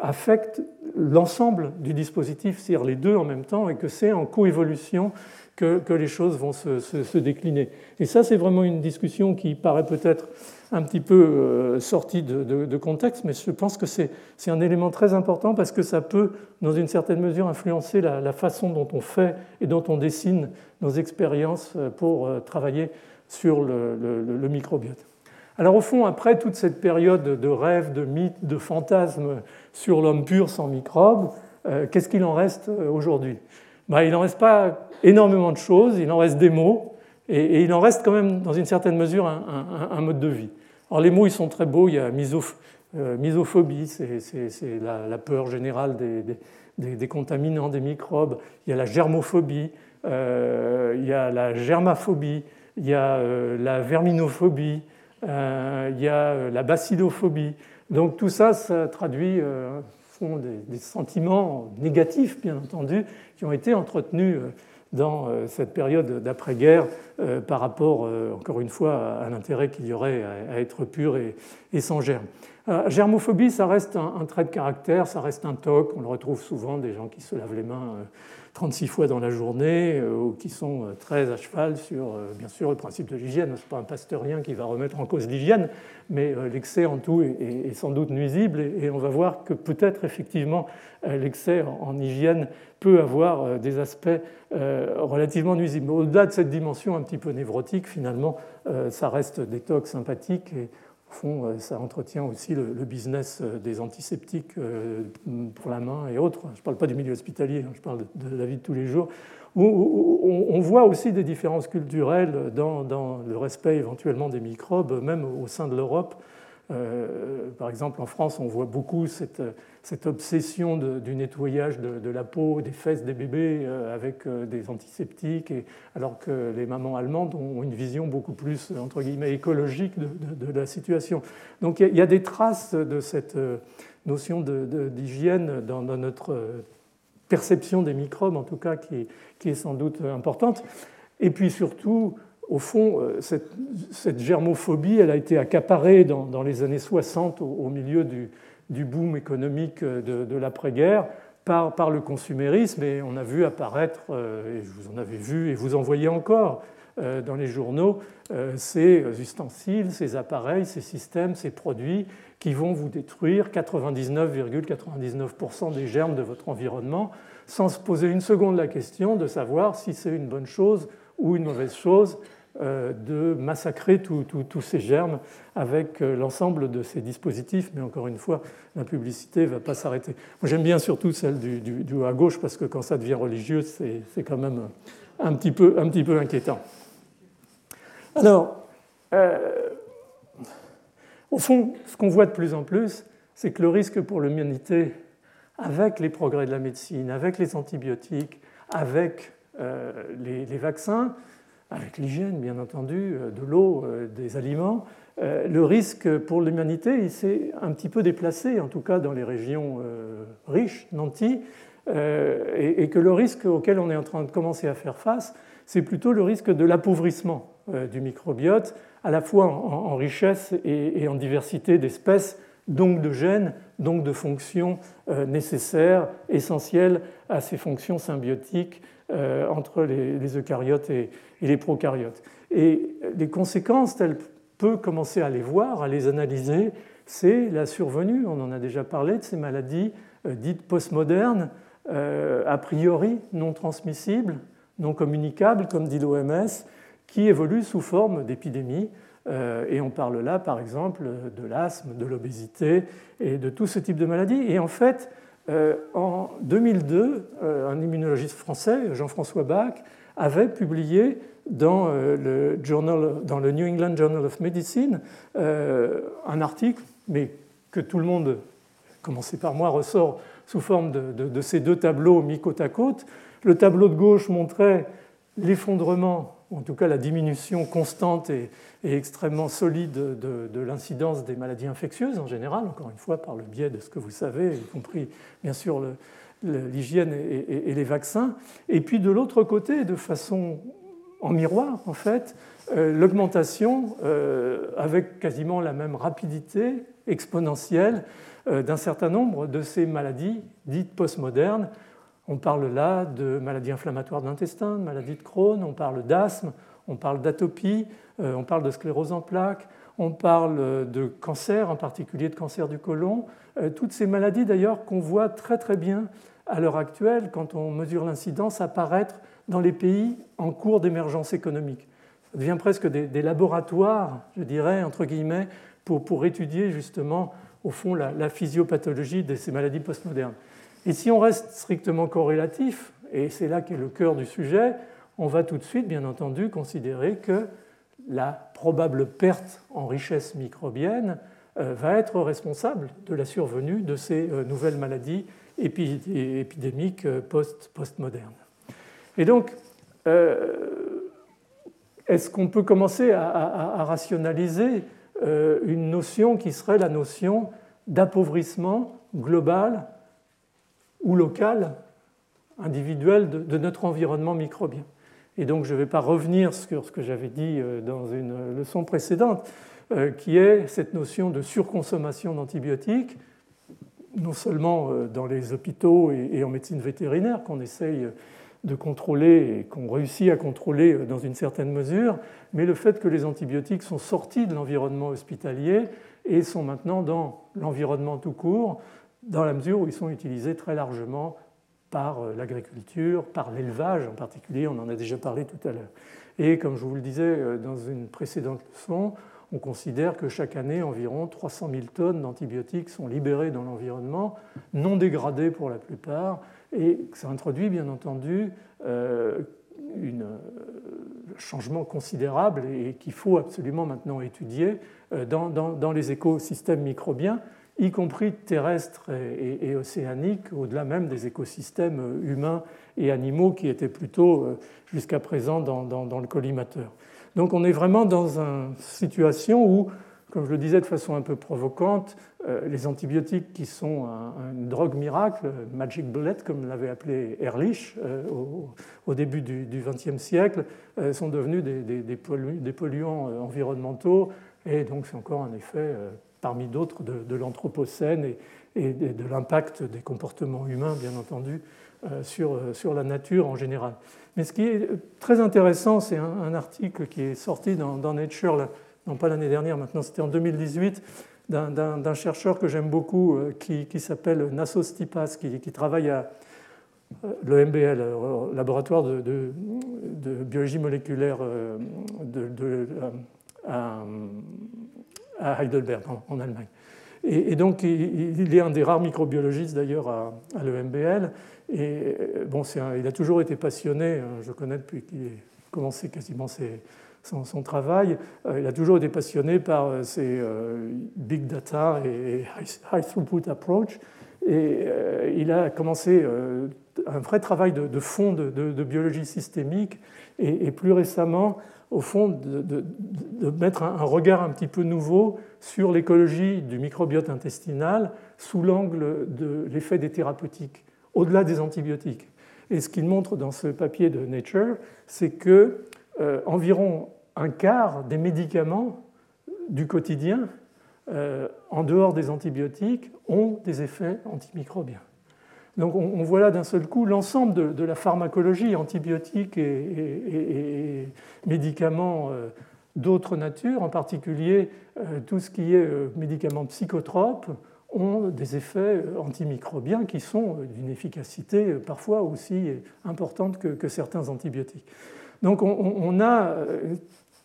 affecte l'ensemble du dispositif, c'est-à-dire les deux en même temps, et que c'est en coévolution que, les choses vont se, décliner. Et ça, c'est vraiment une discussion qui paraît peut-être un petit peu euh, sortie de, contexte, mais je pense que c'est un élément très important parce que ça peut, dans une certaine mesure, influencer la, façon dont on fait et dont on dessine nos expériences euh, pour euh, travailler sur le, microbiote. Alors au fond, après toute cette période de rêve, de mythes, de fantasmes sur l'homme pur sans microbes, qu'est-ce qu'il en reste aujourd'hui? Bah, il n'en reste pas énormément de choses, il en reste des mots, et, il en reste quand même, dans une certaine mesure, un, mode de vie. Alors les mots, ils sont très beaux, il y a euh, misophobie, c'est la, peur générale des, contaminants, des microbes, il y a la germophobie, euh, il y a la germaphobie, il y a euh, la verminophobie, il y a la bacillophobie. Donc tout ça, ça traduit font des, sentiments négatifs, bien entendu, qui ont été entretenus euh, dans euh, cette période d'après-guerre euh, par rapport, encore une fois, à l'intérêt qu'il y aurait à être pur et, sans germe. germophobie, ça reste un, trait de caractère, ça reste un toc. On le retrouve souvent, des gens qui se lavent les mains 36 fois dans la journée, euh, ou qui sont euh, très à cheval sur, euh, bien sûr, le principe de l'hygiène. Ce n'est pas un pasteurien qui va remettre en cause l'hygiène, mais l'excès en tout est, sans doute nuisible, et on va voir que peut-être effectivement l'excès en hygiène peut avoir des aspects relativement nuisibles. Au-delà de cette dimension un petit peu névrotique, finalement, ça reste des tocs sympathiques. Au fond, euh, ça entretient aussi le, business euh, des antiseptiques euh, pour la main et autres. Je ne parle pas du milieu hospitalier, hein, je parle de la vie de tous les jours. On voit aussi des différences culturelles dans, le respect éventuellement des microbes, même au sein de l'Europe. Euh, par exemple, en France, on voit beaucoup cette, obsession du nettoyage de, la peau, des fesses des bébés euh, avec euh, des antiseptiques, alors que les mamans allemandes ont une vision beaucoup plus, entre guillemets, écologique de, la situation. Donc il y, a des traces de cette notion d'hygiène dans, notre perception des microbes, en tout cas, qui est sans doute importante. Et puis surtout, au fond, euh, cette, germophobie, elle a été accaparée dans, les années 60 au, milieu du, boom économique de, l'après-guerre par, le consumérisme. Et on a vu apparaître, euh, et vous en avez vu et vous en voyez encore euh, dans les journaux, ces ustensiles, ces appareils, ces systèmes, ces produits qui vont vous détruire 99,99% des germes de votre environnement. Sans se poser une seconde la question de savoir si c'est une bonne chose ou une mauvaise chose de massacrer tous ces germes avec l'ensemble de ces dispositifs. Mais encore une fois, la publicité ne va pas s'arrêter. Moi, j'aime bien surtout celle du, du, à gauche parce que quand ça devient religieux, c'est quand même un petit peu, inquiétant. Alors, au fond, ce qu'on voit de plus en plus, c'est que le risque pour l'humanité, avec les progrès de la médecine, avec les antibiotiques, avec euh, les, vaccins, avec l'hygiène bien entendu, euh, de l'eau, euh, des aliments, le risque pour l'humanité, il s'est un petit peu déplacé, en tout cas dans les régions riches, nantis, et, que le risque auquel on est en train de commencer à faire face, c'est plutôt le risque de l'appauvrissement du microbiote, à la fois en, richesse et en diversité d'espèces donc de gènes, donc de fonctions euh, nécessaires, essentielles à ces fonctions symbiotiques euh, entre les, eucaryotes et, les prokaryotes. Et les conséquences, telles peut commencer à les voir, à les analyser, c'est la survenue, on en a déjà parlé, de ces maladies euh, dites postmodernes, a priori non transmissibles, non communicables, comme dit l'OMS, qui évoluent sous forme d'épidémies euh, et on parle là, par exemple, de l'asthme, de l'obésité et de tout ce type de maladies. Et en fait, euh, en 2002, euh, un immunologiste français, Jean-François Bach, avait publié dans le, journal, dans le New England Journal of Medicine un article, mais que tout le monde, commencé par moi, ressort sous forme de ces deux tableaux mis côte à côte. Le tableau de gauche montrait l'effondrement, en tout cas la diminution constante et, extrêmement solide de, l'incidence des maladies infectieuses en général, encore une fois par le biais de ce que vous savez, y compris bien sûr l'hygiène et, les vaccins. Et puis de l'autre côté, de façon en miroir en fait, euh, l'augmentation euh, avec quasiment la même rapidité exponentielle euh, d'un certain nombre de ces maladies dites postmodernes on parle là de maladies inflammatoires de l'intestin, de maladies de Crohn, on parle d'asthme, on parle d'atopie, euh, on parle de sclérose en plaques, on parle de cancer, en particulier de cancer du côlon. Euh, toutes ces maladies d'ailleurs qu'on voit très très bien à l'heure actuelle quand on mesure l'incidence apparaître dans les pays en cours d'émergence économique. Ça devient presque des, laboratoires, je dirais, entre guillemets, pour, étudier justement au fond la physiopathologie de ces maladies postmodernes. Et si on reste strictement corrélatif, et c'est là qu'est le cœur du sujet, on va tout de suite, bien entendu, considérer que la probable perte en richesse microbienne euh, va être responsable de la survenue de ces euh, nouvelles maladies épidémiques euh, post-modernes. Et donc, est-ce qu'on peut commencer à rationaliser une notion qui serait la notion d'appauvrissement global ou local, individuel de, notre environnement microbien. Et donc je ne vais pas revenir sur ce que j'avais dit euh, dans une leçon précédente, euh, qui est cette notion de surconsommation d'antibiotiques, non seulement euh, dans les hôpitaux et en médecine vétérinaire qu'on essaye de contrôler et qu'on réussit à contrôler dans une certaine mesure, mais le fait que les antibiotiques sont sortis de l'environnement hospitalier et sont maintenant dans l'environnement tout court, dans la mesure où ils sont utilisés très largement par euh, l'agriculture, par l'élevage en particulier, on en a déjà parlé tout à l'heure. Et comme je vous le disais euh, dans une précédente leçon, on considère que chaque année, environ 300 000 tonnes d'antibiotiques sont libérées dans l'environnement, non dégradées pour la plupart, et ça introduit bien entendu euh, un changement considérable et qu'il faut absolument maintenant étudier dans les écosystèmes microbiens y compris terrestres et, océaniques, au-delà même des écosystèmes humains et animaux qui étaient plutôt euh, jusqu'à présent dans, le collimateur. Donc on est vraiment dans une situation où, comme je le disais de façon un peu provocante, euh, les antibiotiques qui sont une drogue miracle, magic bullet comme l'avait appelé Ehrlich euh, au, début du XXe siècle, sont devenus des polluants environnementaux et donc c'est encore un effet parmi d'autres de, l'Anthropocène et, de l'impact des comportements humains, bien entendu, euh, sur, euh, sur, la nature en général. Mais ce qui est très intéressant, c'est un, article qui est sorti dans, Nature, non pas l'année dernière, maintenant c'était en 2018, d'un chercheur que j'aime beaucoup euh, qui, s'appelle Nassos Stipas, qui, qui travaille à l'EMBL, Laboratoire de, de, biologie moléculaire à, Heidelberg, en, Allemagne. Et, donc, il, est un des rares microbiologistes d'ailleurs à, l'EMBL. Et bon, il a toujours été passionné, hein, je connais depuis qu'il a commencé quasiment son, travail. Euh, il a toujours été passionné par euh, euh, big data et high throughput approach. Et il a commencé un vrai travail de, fond de, biologie systémique et, plus récemment, au fond, de, mettre un, regard un petit peu nouveau sur l'écologie du microbiote intestinal sous l'angle de l'effet des thérapeutiques, au-delà des antibiotiques. Et ce qu'il montre dans ce papier de Nature, c'est que euh, environ un quart des médicaments du quotidien, euh, en dehors des antibiotiques, ont des effets antimicrobiens. Donc on, voit là d'un seul coup l'ensemble de, la pharmacologie, antibiotiques et, médicaments euh, d'autres natures, en particulier euh, tout ce qui est euh, médicaments psychotropes, ont des effets antimicrobiens qui sont d'une efficacité parfois aussi importante que, certains antibiotiques. Donc on, a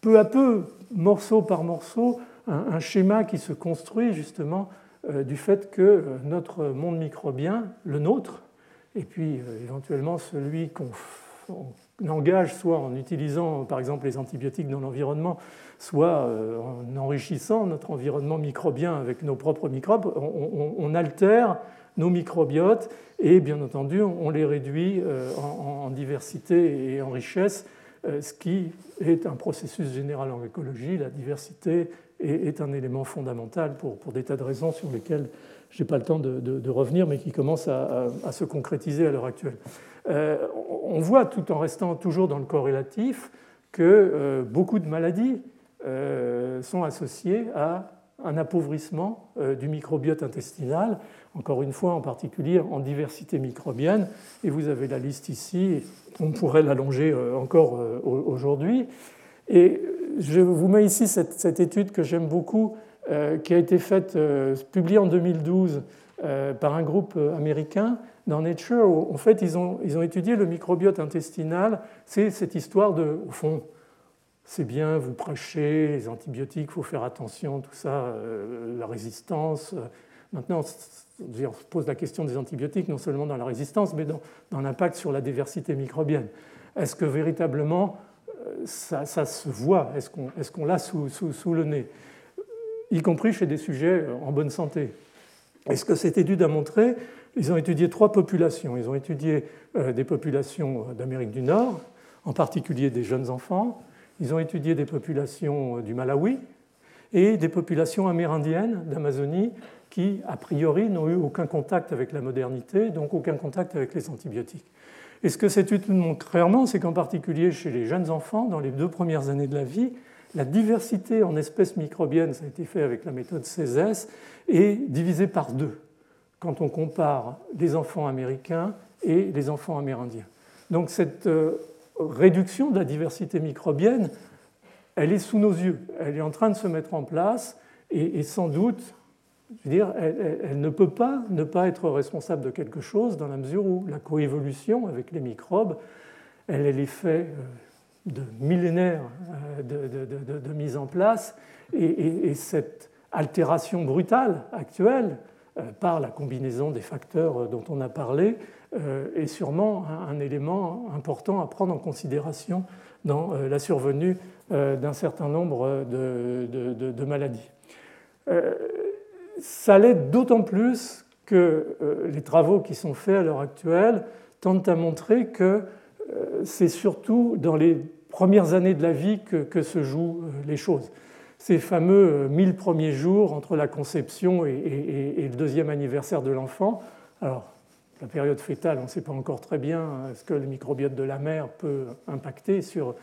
peu à peu, morceau par morceau, un schéma qui se construit justement du fait que euh, notre monde microbien, le nôtre, et puis euh, éventuellement celui qu'on engage soit en utilisant par exemple les antibiotiques dans l'environnement, soit en enrichissant notre environnement microbien avec nos propres microbes, on, altère nos microbiotes et bien entendu on les réduit en, diversité et en richesse, ce qui est un processus général en écologie. La diversité est, un élément fondamental pour, des tas de raisons sur lesquelles je n'ai pas le temps de, revenir, mais qui commencent à, se concrétiser à l'heure actuelle. Euh, on voit, tout en restant toujours dans le corrélatif, que euh, beaucoup de maladies euh, sont associées à un appauvrissement du microbiote intestinal, encore une fois en particulier en diversité microbienne. Et vous avez la liste ici, on pourrait l'allonger encore aujourd'hui. Et je vous mets ici cette, étude que j'aime beaucoup, euh, qui a été faite, euh, publiée en 2012 euh, par un groupe américain dans Nature. En fait, ils ont, ils ont étudié le microbiote intestinal. C'est cette histoire de, au fond, c'est bien, vous prêchez, les antibiotiques, il faut faire attention, tout ça, la résistance. Maintenant, on se pose la question des antibiotiques, non seulement dans la résistance, mais dans, dans l'impact sur la diversité microbienne. Est-ce que véritablement ça, se voit, est-ce qu'on l'a sous, le nez, y compris chez des sujets en bonne santé. Et ce que cette étude a montré, ils ont étudié trois populations. Ils ont étudié euh, des populations d'Amérique du Nord, en particulier des jeunes enfants. Ils ont étudié des populations du Malawi et des populations amérindiennes d'Amazonie qui, a priori, n'ont eu aucun contact avec la modernité, donc aucun contact avec les antibiotiques. Et ce que cette étude montre clairement, c'est qu'en particulier chez les jeunes enfants, dans les deux premières années de la vie, la diversité en espèces microbiennes, ça a été fait avec la méthode CESES, est divisée par deux quand on compare les enfants américains et les enfants amérindiens. Donc cette euh, réduction de la diversité microbienne, elle est sous nos yeux, elle est en train de se mettre en place et sans doute je veux dire, elle, ne peut pas ne pas être responsable de quelque chose dans la mesure où la coévolution avec les microbes, elle est l'effet euh, de millénaires euh, de, mise en place et, cette altération brutale actuelle euh, par la combinaison des facteurs dont on a parlé est sûrement un, élément important à prendre en considération dans la survenue d'un certain nombre de, maladies ça l'aide d'autant plus que euh, les travaux qui sont faits à l'heure actuelle tentent à montrer que euh, c'est surtout dans les premières années de la vie que, se jouent euh, les choses. Ces fameux 1000 premiers jours entre la conception et, le deuxième anniversaire de l'enfant. Alors, la période fétale, on ne sait pas encore très bien ce que le microbiote de la mère peut impacter sur,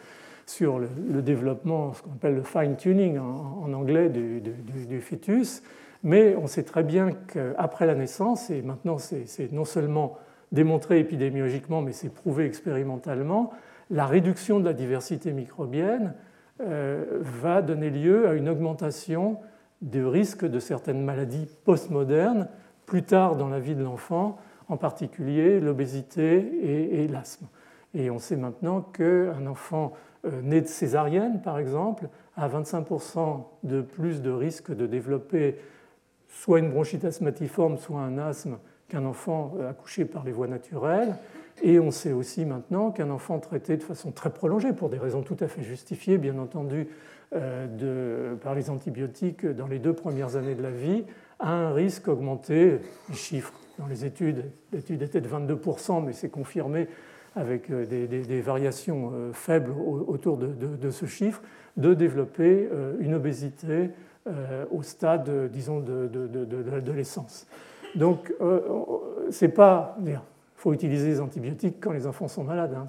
sur le, développement, ce qu'on appelle le fine-tuning en, anglais du, du, fœtus. Mais on sait très bien qu'après la naissance, et maintenant c'est non seulement démontré épidémiologiquement, mais c'est prouvé expérimentalement, la réduction de la diversité microbienne euh, va donner lieu à une augmentation du risque de certaines maladies postmodernes plus tard dans la vie de l'enfant, en particulier l'obésité et, l'asthme. Et on sait maintenant qu'un enfant né de césarienne, par exemple, a 25% de plus de risque de développer soit une bronchite asthmatiforme, soit un asthme qu'un enfant accouché par les voies naturelles. Et on sait aussi maintenant qu'un enfant traité de façon très prolongée, pour des raisons tout à fait justifiées, bien entendu, euh, par les antibiotiques dans les deux premières années de la vie, a un risque augmenté. Les chiffres dans les études, l'étude était de 22%, mais c'est confirmé avec euh, des, variations euh, faibles autour de, ce chiffre, de développer une obésité au stade, disons, de, l'adolescence. Donc, c'est pas il faut utiliser les antibiotiques quand les enfants sont malades. Hein,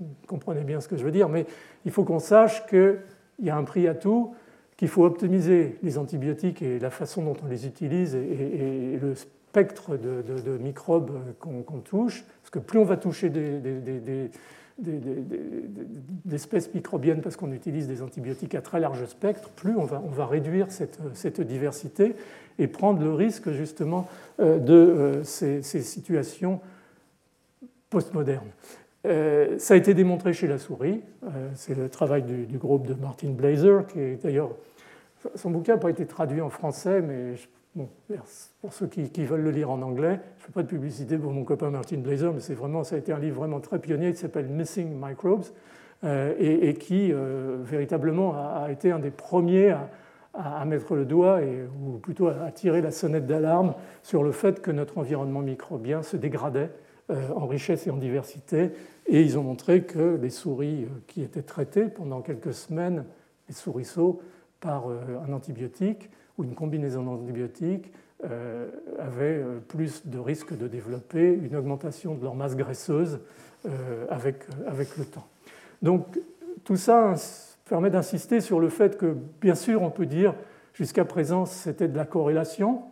vous comprenez bien ce que je veux dire, mais il faut qu'on sache qu'il y a un prix à tout, qu'il faut optimiser les antibiotiques et la façon dont on les utilise et, le spectre de, microbes qu'on touche, parce que plus on va toucher des, d'espèces microbiennes parce qu'on utilise des antibiotiques à très large spectre, plus on va, on va réduire cette, cette, diversité et prendre le risque justement euh, de euh, ces, situations postmoderne. Euh, ça a été démontré chez la souris. C'est le travail du, groupe de Martin Blazer, qui est d'ailleurs. Son bouquin n'a pas été traduit en français, mais bon, pour ceux qui, veulent le lire en anglais, je ne fais pas de publicité pour mon copain Martin Blazer, mais vraiment, ça a été un livre vraiment très pionnier qui s'appelle Missing Microbes euh, et, qui véritablement a, été un des premiers à, mettre le doigt, et, ou plutôt à tirer la sonnette d'alarme sur le fait que notre environnement microbien se dégradait euh, en richesse et en diversité. Et ils ont montré que les souris euh, qui étaient traitées pendant quelques semaines, les souriceaux, par euh, un antibiotique ou une combinaison d'antibiotiques, avaient plus de risques de développer une augmentation de leur masse graisseuse avec, avec le temps. Donc tout ça permet d'insister sur le fait que, bien sûr, on peut dire jusqu'à présent c'était de la corrélation,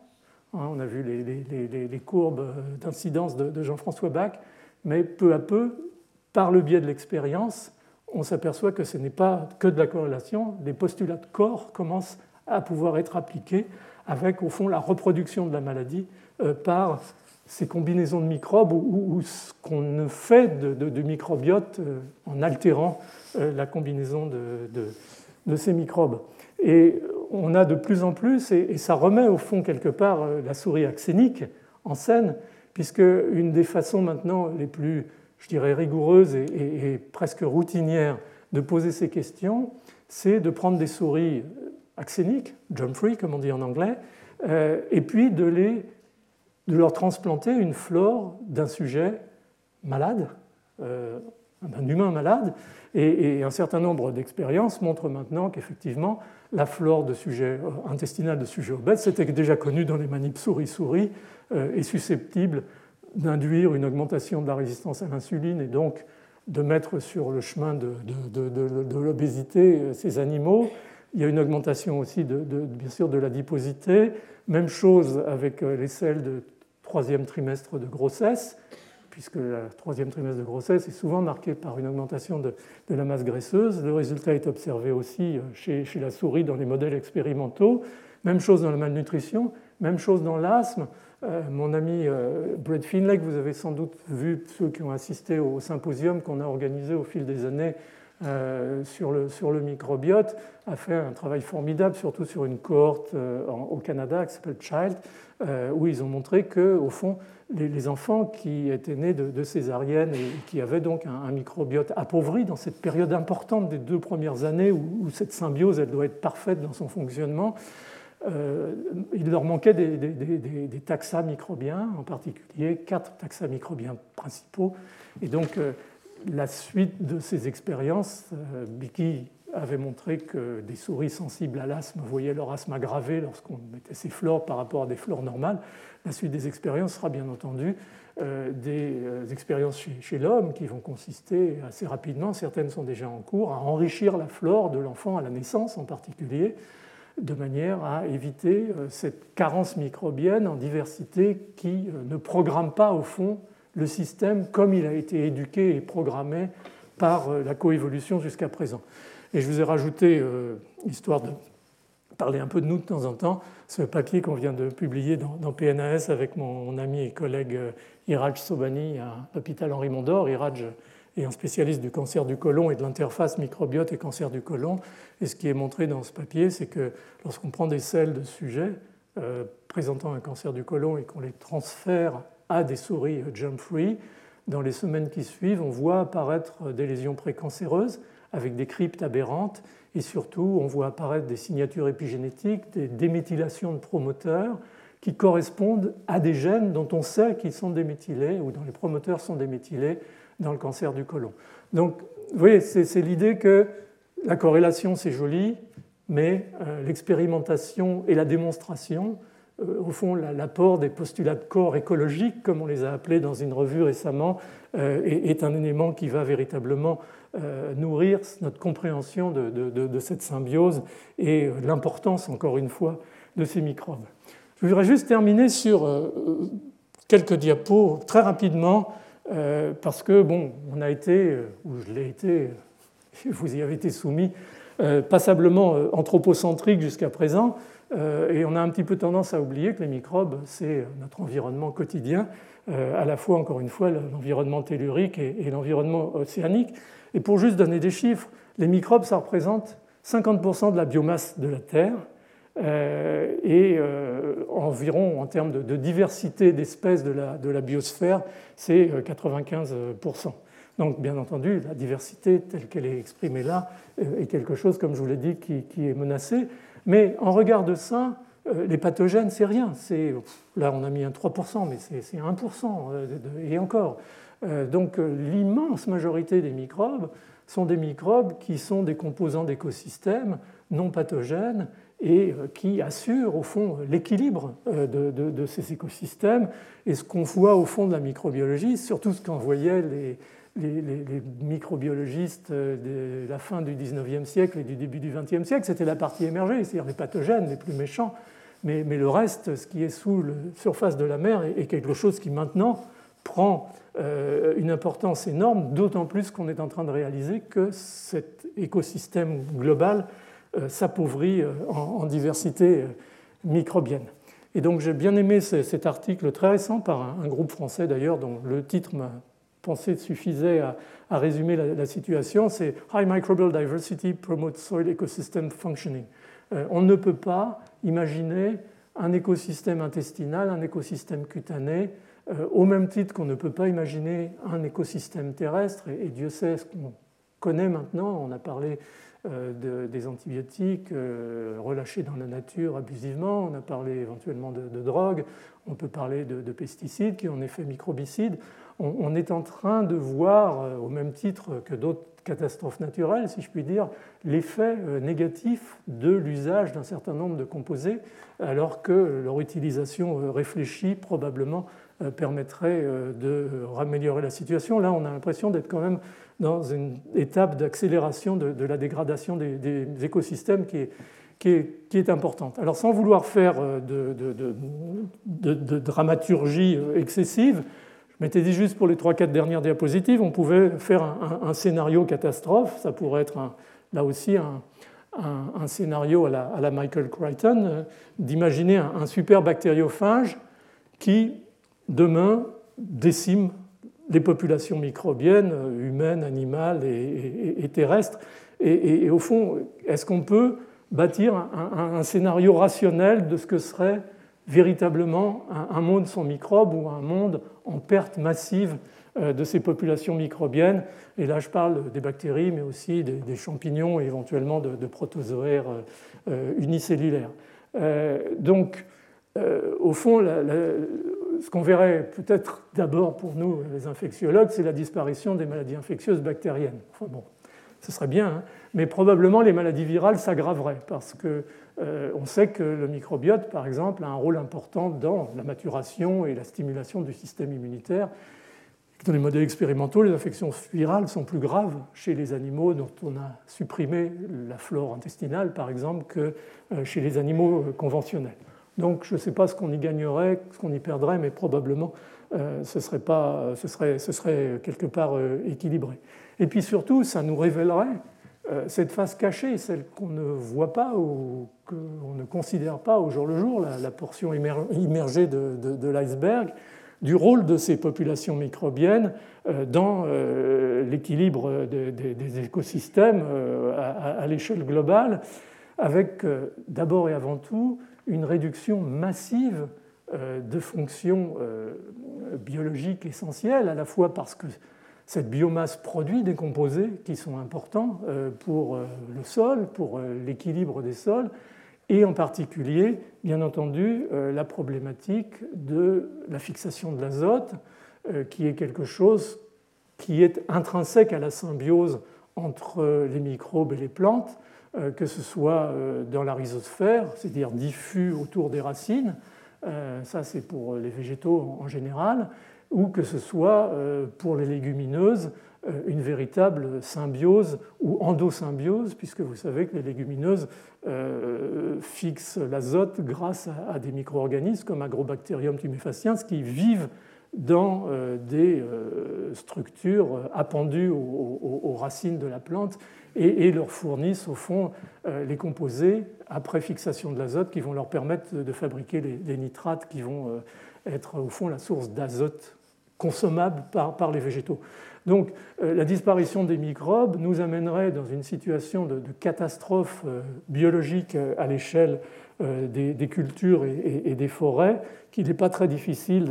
Hein, on a vu les, courbes d'incidence de, Jean-François Bach, mais peu à peu, par le biais de l'expérience, on s'aperçoit que ce n'est pas que de la corrélation. Les postulats de corps commencent à pouvoir être appliqués avec, au fond, la reproduction de la maladie euh, par ces combinaisons de microbes ou, ce qu'on fait de, microbiote euh, en altérant euh, la combinaison de, ces microbes. Et on a de plus en plus, et, ça remet au fond quelque part la souris axénique en scène, puisque une des façons maintenant les plus, je dirais, rigoureuses et, presque routinières de poser ces questions, c'est de prendre des souris axéniques, jump-free comme on dit en anglais, euh, et puis de, les, de leur transplanter une flore d'un sujet malade, euh, d'un humain malade, et, un certain nombre d'expériences montrent maintenant qu'effectivement, la flore de euh, intestinale de sujets obèses, c'était déjà connu dans les manips souris-souris, est susceptible d'induire une augmentation de la résistance à l'insuline et donc de mettre sur le chemin de, l'obésité ces animaux. Il y a une augmentation aussi, de, bien sûr, de l'adiposité. Même chose avec les selles de troisième trimestre de grossesse puisque le troisième trimestre de grossesse est souvent marqué par une augmentation de, la masse graisseuse. Le résultat est observé aussi euh, chez, la souris dans les modèles expérimentaux. Même chose dans la malnutrition, même chose dans l'asthme. Euh, mon ami euh, Brett Finlay, vous avez sans doute vu, ceux qui ont assisté au symposium qu'on a organisé au fil des années sur, le, sur, le, microbiote, a fait un travail formidable, surtout sur une cohorte au Canada qui s'appelle Child, où ils ont montré qu'au fond, les, enfants qui étaient nés de, césarienne et qui avaient donc un, microbiote appauvri dans cette période importante des deux premières années où, cette symbiose elle doit être parfaite dans son fonctionnement, euh, il leur manquait des, des, taxa microbiens, en particulier quatre taxa microbiens principaux. Et donc euh, la suite de ces expériences, euh, avait montré que des souris sensibles à l'asthme voyaient leur asthme aggravé lorsqu'on mettait ces flores par rapport à des flores normales. La suite des expériences sera bien entendu euh, des euh, expériences chez, l'homme qui vont consister assez rapidement, certaines sont déjà en cours, à enrichir la flore de l'enfant à la naissance en particulier, de manière à éviter cette carence microbienne en diversité qui ne programme pas au fond le système comme il a été éduqué et programmé par la coévolution jusqu'à présent. Et je vous ai rajouté, histoire de parler un peu de nous de temps en temps, ce papier qu'on vient de publier dans, PNAS avec mon, ami et collègue euh, Iraj Sobani à l'hôpital Henri Mondor. Iraj et un spécialiste du cancer du côlon et de l'interface microbiote et cancer du côlon. Et ce qui est montré dans ce papier, c'est que lorsqu'on prend des selles de sujets euh, présentant un cancer du côlon et qu'on les transfère à des souris jump-free, dans les semaines qui suivent, on voit apparaître des lésions précancéreuses avec des cryptes aberrantes et surtout on voit apparaître des signatures épigénétiques, des déméthylations de promoteurs qui correspondent à des gènes dont on sait qu'ils sont déméthylés ou dont les promoteurs sont déméthylés dans le cancer du côlon. Donc, vous voyez, c'est l'idée que la corrélation, c'est joli, mais euh, l'expérimentation et la démonstration, euh, au fond, l'apport des postulats de corps écologiques, comme on les a appelés dans une revue récemment, euh, est, un élément qui va véritablement nourrir notre compréhension de, de cette symbiose et l'importance, encore une fois, de ces microbes. Je voudrais juste terminer sur quelques diapos très rapidement euh, parce que, bon, on a été, euh, ou je l'ai été, vous y avez été soumis, euh, passablement anthropocentrique jusqu'à présent, et on a un petit peu tendance à oublier que les microbes, c'est notre environnement quotidien, à la fois, encore une fois, l'environnement tellurique et, l'environnement océanique. Et pour juste donner des chiffres, les microbes, ça représente 50% de la biomasse de la Terre, euh, et euh, environ en termes de, diversité d'espèces de la, biosphère, c'est 95%. Euh, Donc bien entendu, la diversité telle qu'elle est exprimée là est quelque chose, comme je vous l'ai dit, qui, est menacé. Mais en regard de ça, les pathogènes, c'est rien. Là, on a mis un 3%, mais c'est 1%, et encore. Donc l'immense majorité des microbes sont des microbes qui sont des composants d'écosystèmes non pathogènes et euh, qui assure au fond l'équilibre euh, de, ces écosystèmes. Et ce qu'on voit au fond de la microbiologie, surtout ce qu'en voyaient les, microbiologistes de la fin du 19e siècle et du début du 20e siècle, c'était la partie émergée, c'est-à-dire les pathogènes les plus méchants. Mais, le reste, ce qui est sous la surface de la mer, est, quelque chose qui maintenant prend euh, une importance énorme, d'autant plus qu'on est en train de réaliser que cet écosystème global euh, s'appauvrit euh, en, diversité euh, microbienne. Et donc j'ai bien aimé cet article très récent par un, groupe français d'ailleurs dont le titre m'a pensé suffisait à, résumer la, situation, c'est High Microbial Diversity Promotes Soil Ecosystem Functioning. on ne peut pas imaginer un écosystème intestinal, un écosystème cutané, au même titre qu'on ne peut pas imaginer un écosystème terrestre, et, Dieu sait ce qu'on connaît maintenant, on a parlé euh, des antibiotiques euh, relâchés dans la nature abusivement, on a parlé éventuellement de, drogue, on peut parler de, pesticides qui ont un effet microbicide. On, est en train de voir, euh, au même titre que d'autres catastrophes naturelles, si je puis dire, l'effet négatif de l'usage d'un certain nombre de composés, alors que leur utilisation réfléchie probablement permettrait de raméliorer la situation. Là, on a l'impression d'être quand même dans une étape d'accélération de, la dégradation des, écosystèmes qui est, importante. Alors sans vouloir faire euh, de, dramaturgie euh, excessive, m'étais dit juste pour les 3-4 dernières diapositives, on pouvait faire un, scénario catastrophe, ça pourrait être là aussi un, scénario à la, Michael Crichton, euh, d'imaginer un, super bactériophage qui, demain, décime les populations microbiennes, euh, humaines, animales et, terrestres. Et, au fond, est-ce qu'on peut bâtir un, scénario rationnel de ce que serait véritablement un, monde sans microbes ou un monde en perte massive euh, de ces populations microbiennes Et là, je parle des bactéries, mais aussi des, champignons et éventuellement de, protozoaires euh, unicellulaires. donc, au fond, ce qu'on verrait peut-être d'abord pour nous, les infectiologues, c'est la disparition des maladies infectieuses bactériennes. Enfin bon, ce serait bien, hein. mais probablement les maladies virales s'aggraveraient parce qu'on euh, sait que le microbiote, par exemple, a un rôle important dans la maturation et la stimulation du système immunitaire. Dans les modèles expérimentaux, les infections virales sont plus graves chez les animaux dont on a supprimé la flore intestinale, par exemple, que euh, chez les animaux euh, conventionnels. Donc je ne sais pas ce qu'on y gagnerait, ce qu'on y perdrait, mais probablement ce, serait pas, ce, serait, quelque part équilibré. Et puis surtout, ça nous révélerait euh, cette face cachée, celle qu'on ne voit pas ou qu'on ne considère pas au jour le jour, la, portion immergée de, de, l'iceberg, du rôle de ces populations microbiennes dans l'équilibre des écosystèmes à l'échelle globale, avec d'abord et avant tout une réduction massive de fonctions biologiques essentielles, à la fois parce que cette biomasse produit des composés qui sont importants euh, pour euh, le sol, pour euh, l'équilibre des sols, et en particulier, bien entendu, la problématique de la fixation de l'azote, qui est quelque chose qui est intrinsèque à la symbiose entre les microbes et les plantes, que ce soit dans la rhizosphère, c'est-à-dire diffus autour des racines, ça c'est pour les végétaux en général, ou que ce soit euh, pour les légumineuses euh, une véritable symbiose ou endosymbiose, puisque vous savez que les légumineuses euh, fixent l'azote grâce à des micro-organismes comme Agrobacterium tumefaciens qui vivent dans des structures appendues aux racines de la plante et leur fournissent au fond les composés après fixation de l'azote qui vont leur permettre de fabriquer les nitrates qui vont être au fond la source d'azote consommables par, les végétaux. Donc euh, la disparition des microbes nous amènerait dans une situation de, catastrophe euh, biologique euh, à l'échelle des, cultures et, des forêts qu'il n'est pas très difficile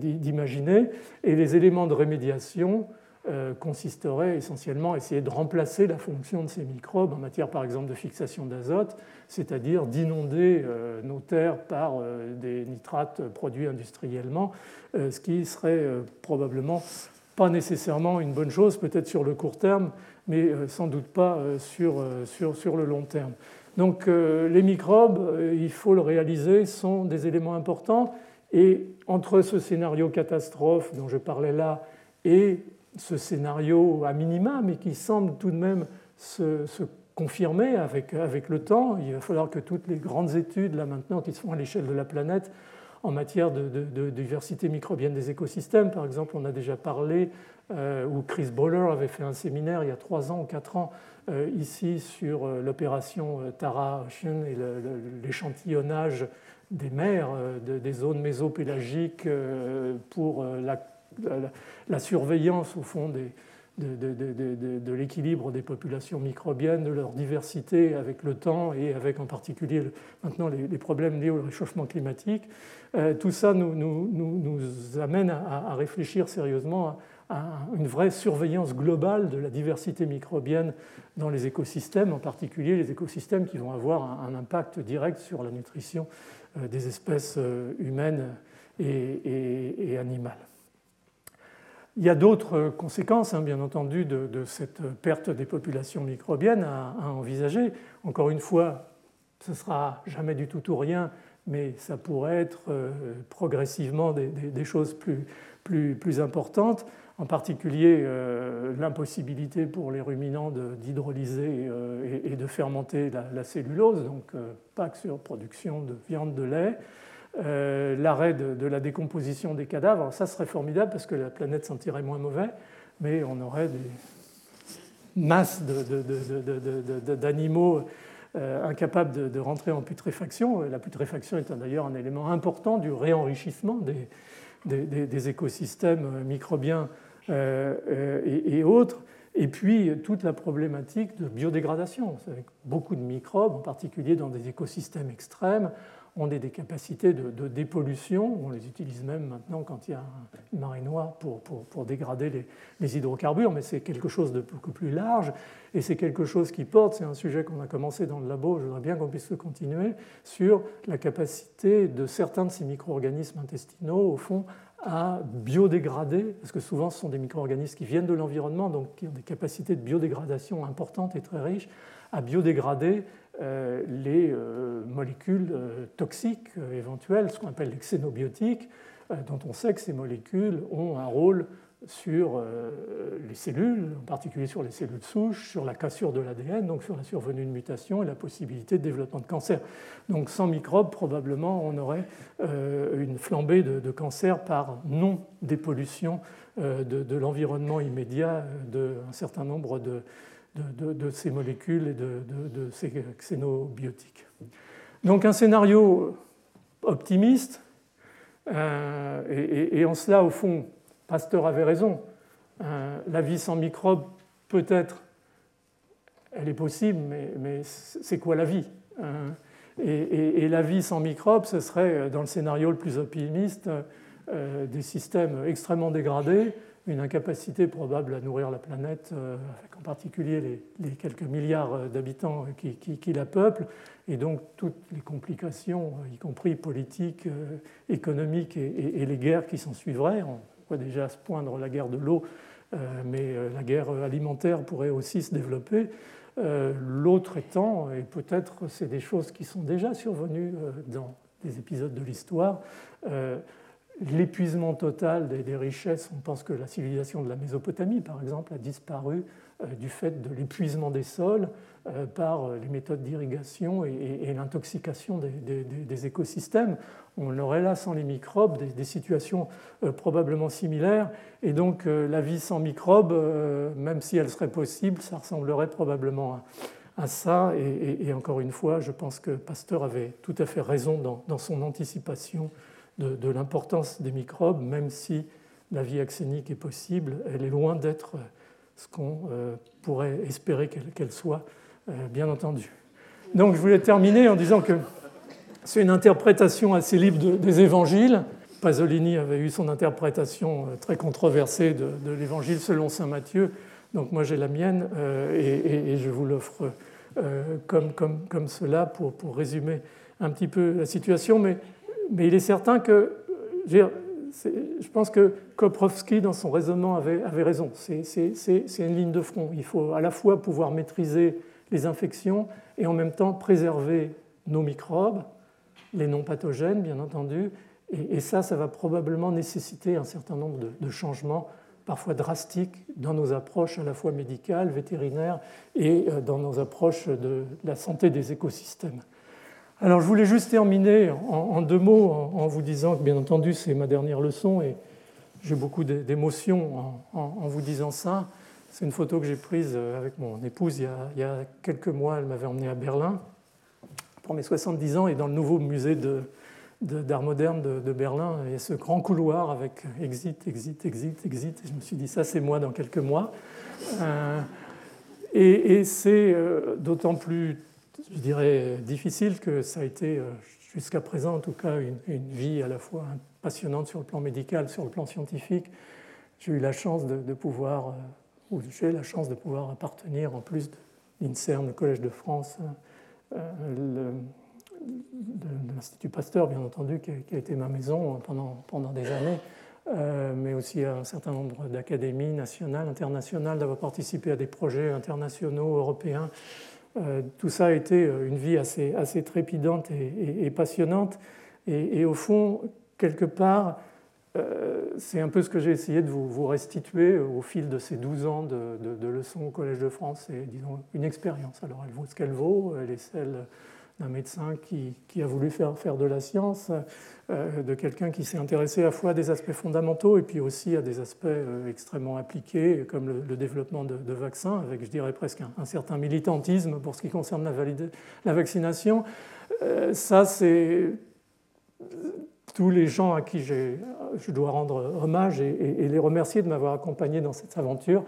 d'imaginer. Et les éléments de rémédiation consisteraient essentiellement à essayer de remplacer la fonction de ces microbes en matière par exemple de fixation d'azote, c'est-à-dire d'inonder nos terres par des nitrates produits industriellement euh, ce qui serait euh, probablement pas nécessairement une bonne chose, peut-être sur le court terme, mais euh, sans doute pas sur, sur, sur le long terme. Donc les microbes, il faut le réaliser, sont des éléments importants. Et entre ce scénario catastrophe dont je parlais là et ce scénario à minima, mais qui semble tout de même se, confirmer avec, avec le temps, il va falloir que toutes les grandes études là maintenant qui se font à l'échelle de la planète en matière de, diversité microbienne des écosystèmes. Par exemple, on a déjà parlé, euh, où Chris Boller avait fait un séminaire il y a trois ans ou quatre ans euh, ici sur euh, l'opération Tara Ocean et l'échantillonnage des mers, des zones mésopélagiques pour la, la, surveillance au fond des, de, l'équilibre des populations microbiennes, de leur diversité avec le temps et avec en particulier maintenant les, problèmes liés au réchauffement climatique. Euh, tout ça nous, nous, amène à, réfléchir sérieusement à, une vraie surveillance globale de la diversité microbienne dans les écosystèmes, en particulier les écosystèmes qui vont avoir un, impact direct sur la nutrition euh, des espèces euh, humaines et animales. Il y a d'autres conséquences, hein, bien entendu, de, cette perte des populations microbiennes à, envisager. Encore une fois, ce ne sera jamais du tout ou rien, mais ça pourrait être euh, progressivement des, choses plus, importantes, en particulier euh, l'impossibilité pour les ruminants d'hydrolyser euh, et, de fermenter la, la cellulose, donc pas que sur production de viande, de lait, euh, l'arrêt de, la décomposition des cadavres. ça serait formidable parce que la planète sentirait moins mauvais, mais on aurait des masses d'animaux euh, incapables de, rentrer en putréfaction. La putréfaction est d'ailleurs un élément important du réenrichissement des, écosystèmes microbiens euh, et, autres. Et puis toute la problématique de biodégradation. Avec beaucoup de microbes, en particulier dans des écosystèmes extrêmes, ont des, capacités de, dépollution. On les utilise même maintenant quand il y a une marée noire pour, pour, dégrader les, hydrocarbures, mais c'est quelque chose de beaucoup plus large et c'est quelque chose qui porte, c'est un sujet qu'on a commencé dans le labo, je voudrais bien qu'on puisse le continuer, sur la capacité de certains de ces micro-organismes intestinaux, au fond, à biodégrader, parce que souvent ce sont des micro-organismes qui viennent de l'environnement, donc qui ont des capacités de biodégradation importantes et très riches, à biodégrader les euh, molécules euh, toxiques éventuelles, ce qu'on appelle les xénobiotiques, dont on sait que ces molécules ont un rôle sur les cellules, en particulier sur les cellules souches, sur la cassure de l'ADN, donc sur la survenue de mutation et la possibilité de développement de cancer. Donc sans microbes, probablement, on aurait une flambée de, cancer par non-dépollution de, l'environnement immédiat d'un certain nombre de, de, ces molécules et de, ces xénobiotiques. Donc un scénario optimiste et, en cela, au fond, Pasteur avait raison. la vie sans microbes, peut-être, elle est possible, mais, c'est quoi la vie et, la vie sans microbes, ce serait, dans le scénario le plus optimiste, des systèmes extrêmement dégradés, une incapacité probable à nourrir la planète, euh, en particulier les, quelques milliards euh, d'habitants qui, la peuplent, et donc toutes les complications, y compris politiques, euh, économiques et, les guerres qui s'en suivraient. On voit déjà se poindre la guerre de l'eau, mais la guerre alimentaire pourrait aussi se développer. L'autre étant, et peut-être c'est des choses qui sont déjà survenues dans des épisodes de l'histoire, l'épuisement total des, richesses. On pense que la civilisation de la Mésopotamie, par exemple, a disparu euh, du fait de l'épuisement des sols euh, par euh, les méthodes d'irrigation et, l'intoxication des, écosystèmes. On aurait là, sans les microbes, des, situations probablement similaires. Et donc, la vie sans microbes, même si elle serait possible, ça ressemblerait probablement à, ça. Et, encore une fois, je pense que Pasteur avait tout à fait raison dans, dans son anticipation de, l'importance des microbes, même si la vie axénique est possible, elle est loin d'être ce qu'on euh, pourrait espérer qu'elle soit, euh, bien entendu. Donc je voulais terminer en disant que c'est une interprétation assez libre des évangiles. Pasolini avait eu son interprétation euh, très controversée de, l'évangile selon saint Matthieu, donc moi j'ai la mienne et, je vous l'offre comme, comme, comme, cela pour, pour résumer un petit peu la situation. Mais mais il est certain que, je, pense que Koprovsky, dans son raisonnement, avait, raison. C'est une ligne de front. Il faut à la fois pouvoir maîtriser les infections et en même temps préserver nos microbes, les non pathogènes, bien entendu. Et, ça, ça va probablement nécessiter un certain nombre de, changements parfois drastiques dans nos approches à la fois médicales, vétérinaires et euh, dans nos approches de la santé des écosystèmes. Alors je voulais juste terminer en, deux mots en, vous disant que bien entendu c'est ma dernière leçon et j'ai beaucoup d'émotions en, vous disant ça. C'est une photo que j'ai prise avec mon épouse il y a, quelques mois. Elle m'avait emmené à Berlin pour mes 70 ans et dans le nouveau musée d'art moderne de, Berlin, il y a ce grand couloir avec exit, exit, exit, exit. Et je me suis dit, ça c'est moi dans quelques mois. Euh, et, c'est euh, d'autant plus je dirais, difficile que ça a été, euh, jusqu'à présent en tout cas, une, vie à la fois passionnante sur le plan médical, sur le plan scientifique. J'ai eu la chance de, pouvoir, euh, ou j'ai la chance de pouvoir appartenir, en plus de l'INSERM, le Collège de France, euh, de, l'Institut Pasteur, bien entendu, qui a, été ma maison pendant, pendant des années, mais aussi à un certain nombre d'académies nationales, internationales, d'avoir participé à des projets internationaux, européens, euh, tout ça a été euh, une vie assez, assez trépidante et, passionnante. Et, au fond, quelque part, euh, c'est un peu ce que j'ai essayé de vous, restituer au fil de ces 12 ans de, leçons au Collège de France. C'est, disons, une expérience. Alors, elle vaut ce qu'elle vaut. Elle est celle d'un médecin qui, a voulu faire, faire de la science, euh, de quelqu'un qui s'est intéressé à la fois à des aspects fondamentaux et puis aussi à des aspects euh, extrêmement appliqués, comme le, développement de, vaccins, avec, je dirais, presque un, certain militantisme pour ce qui concerne la, la vaccination. Euh, ça, c'est tous les gens à qui je dois rendre hommage et, les remercier de m'avoir accompagné dans cette aventure.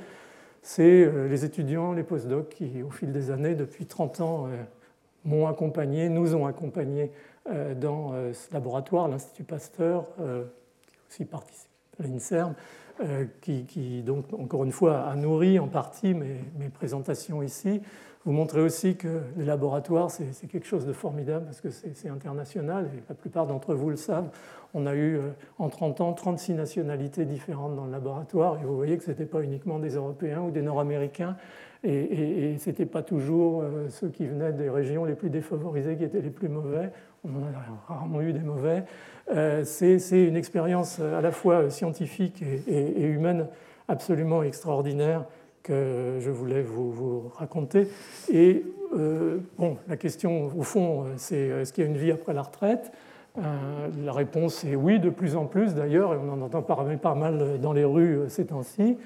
C'est les étudiants, les postdocs qui, au fil des années, depuis 30 ans, m'ont accompagné, nous ont accompagnés euh, dans euh, ce laboratoire, l'Institut Pasteur, euh, qui aussi participe à l'INSERM, qui, donc, encore une fois, a nourri en partie mes, mes présentations ici. Vous montrez aussi que les laboratoires, c'est quelque chose de formidable parce que c'est international et la plupart d'entre vous le savent. On a eu en 30 ans 36 nationalités différentes dans le laboratoire et vous voyez que ce n'était pas uniquement des Européens ou des Nord-Américains, et, ce n'était pas toujours euh, ceux qui venaient des régions les plus défavorisées qui étaient les plus mauvais. On en a rarement eu des mauvais. Euh, c'est une expérience à la fois scientifique et, humaine absolument extraordinaire que je voulais vous, raconter. Et euh, bon, la question, au fond, c'est est-ce qu'il y a une vie après la retraite? La réponse est oui, de plus en plus d'ailleurs, et on en entend parler pas mal dans les rues ces temps-ci.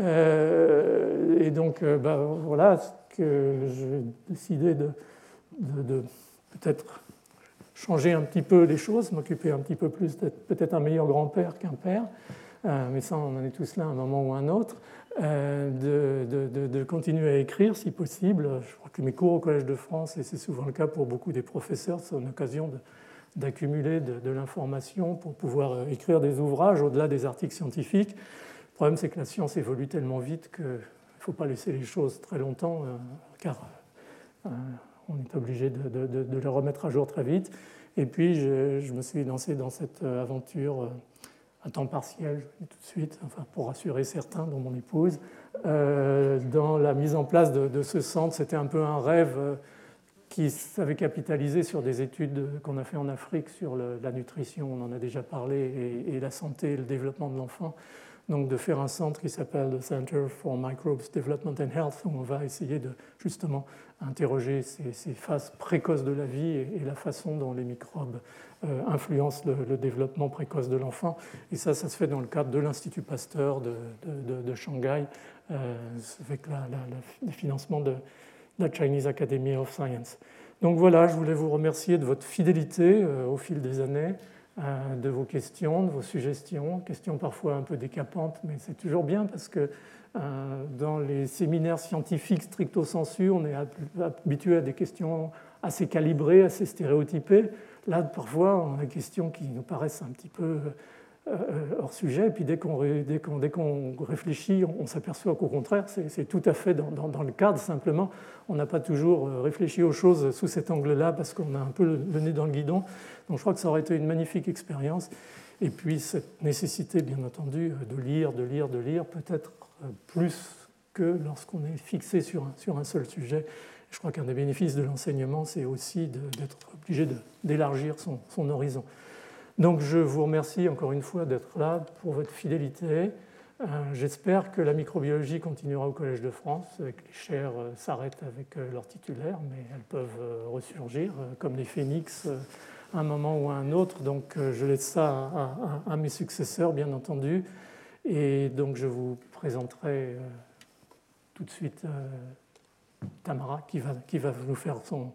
Euh, et donc, euh, bah, voilà ce que j'ai décidé de, peut-être changer un petit peu les choses, m'occuper un petit peu plus peut-être un meilleur grand-père qu'un père, euh, mais ça on en est tous là à un moment ou un autre, de, continuer à écrire si possible. Je crois que mes cours au Collège de France, et c'est souvent le cas pour beaucoup des professeurs, c'est une occasion d'accumuler de, l'information pour pouvoir écrire des ouvrages au-delà des articles scientifiques. Le problème, c'est que la science évolue tellement vite qu'il ne faut pas laisser les choses très longtemps, car on est obligé de, les remettre à jour très vite. Et puis, je, me suis lancé dans cette euh, aventure euh, à temps partiel, tout de suite, enfin, pour rassurer certains, dont mon épouse, euh, dans la mise en place de, ce centre. C'était un peu un rêve qui s'avait capitalisé sur des études qu'on a fait en Afrique sur la nutrition, on en a déjà parlé, et, et la santé et le développement de l'enfant donc de faire un centre qui s'appelle le Center for Microbes Development and Health, où on va essayer de justement interroger ces, phases précoces de la vie et, la façon dont les microbes euh, influencent le, développement précoce de l'enfant. Et ça, ça se fait dans le cadre de l'Institut Pasteur de, Shanghai, euh, avec le financement de la Chinese Academy of Science. Donc voilà, je voulais vous remercier de votre fidélité euh, au fil des années. Euh, de vos questions, de vos suggestions, questions parfois un peu décapantes, mais c'est toujours bien parce que euh, dans les séminaires scientifiques stricto sensu, on est habitué à des questions assez calibrées, assez stéréotypées. Là, parfois, on a des questions qui nous paraissent un petit peu euh, hors sujet. Et puis dès qu'on réfléchit, on, s'aperçoit qu'au contraire, c'est tout à fait dans, le cadre. Simplement, on n'a pas toujours euh, réfléchi aux choses sous cet angle-là parce qu'on a un peu le, nez dans le guidon. Donc je crois que ça aurait été une magnifique expérience. Et puis cette nécessité, bien entendu, euh, de lire, de lire, de lire, peut-être plus que lorsqu'on est fixé sur un, sur un seul sujet. Je crois qu'un des bénéfices de l'enseignement, c'est aussi d'être obligé d'élargir son, son horizon. Donc je vous remercie encore une fois d'être là pour votre fidélité. Euh, j'espère que la microbiologie continuera au Collège de France, que les chaires euh, s'arrêtent avec euh, leurs titulaires, mais elles peuvent ressurgir comme les phénix à un moment ou à un autre. Donc je laisse ça à, mes successeurs, bien entendu. Et donc je vous présenterai tout de suite Tamara qui va, qui va nous faire son,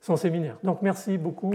son séminaire. Donc merci beaucoup.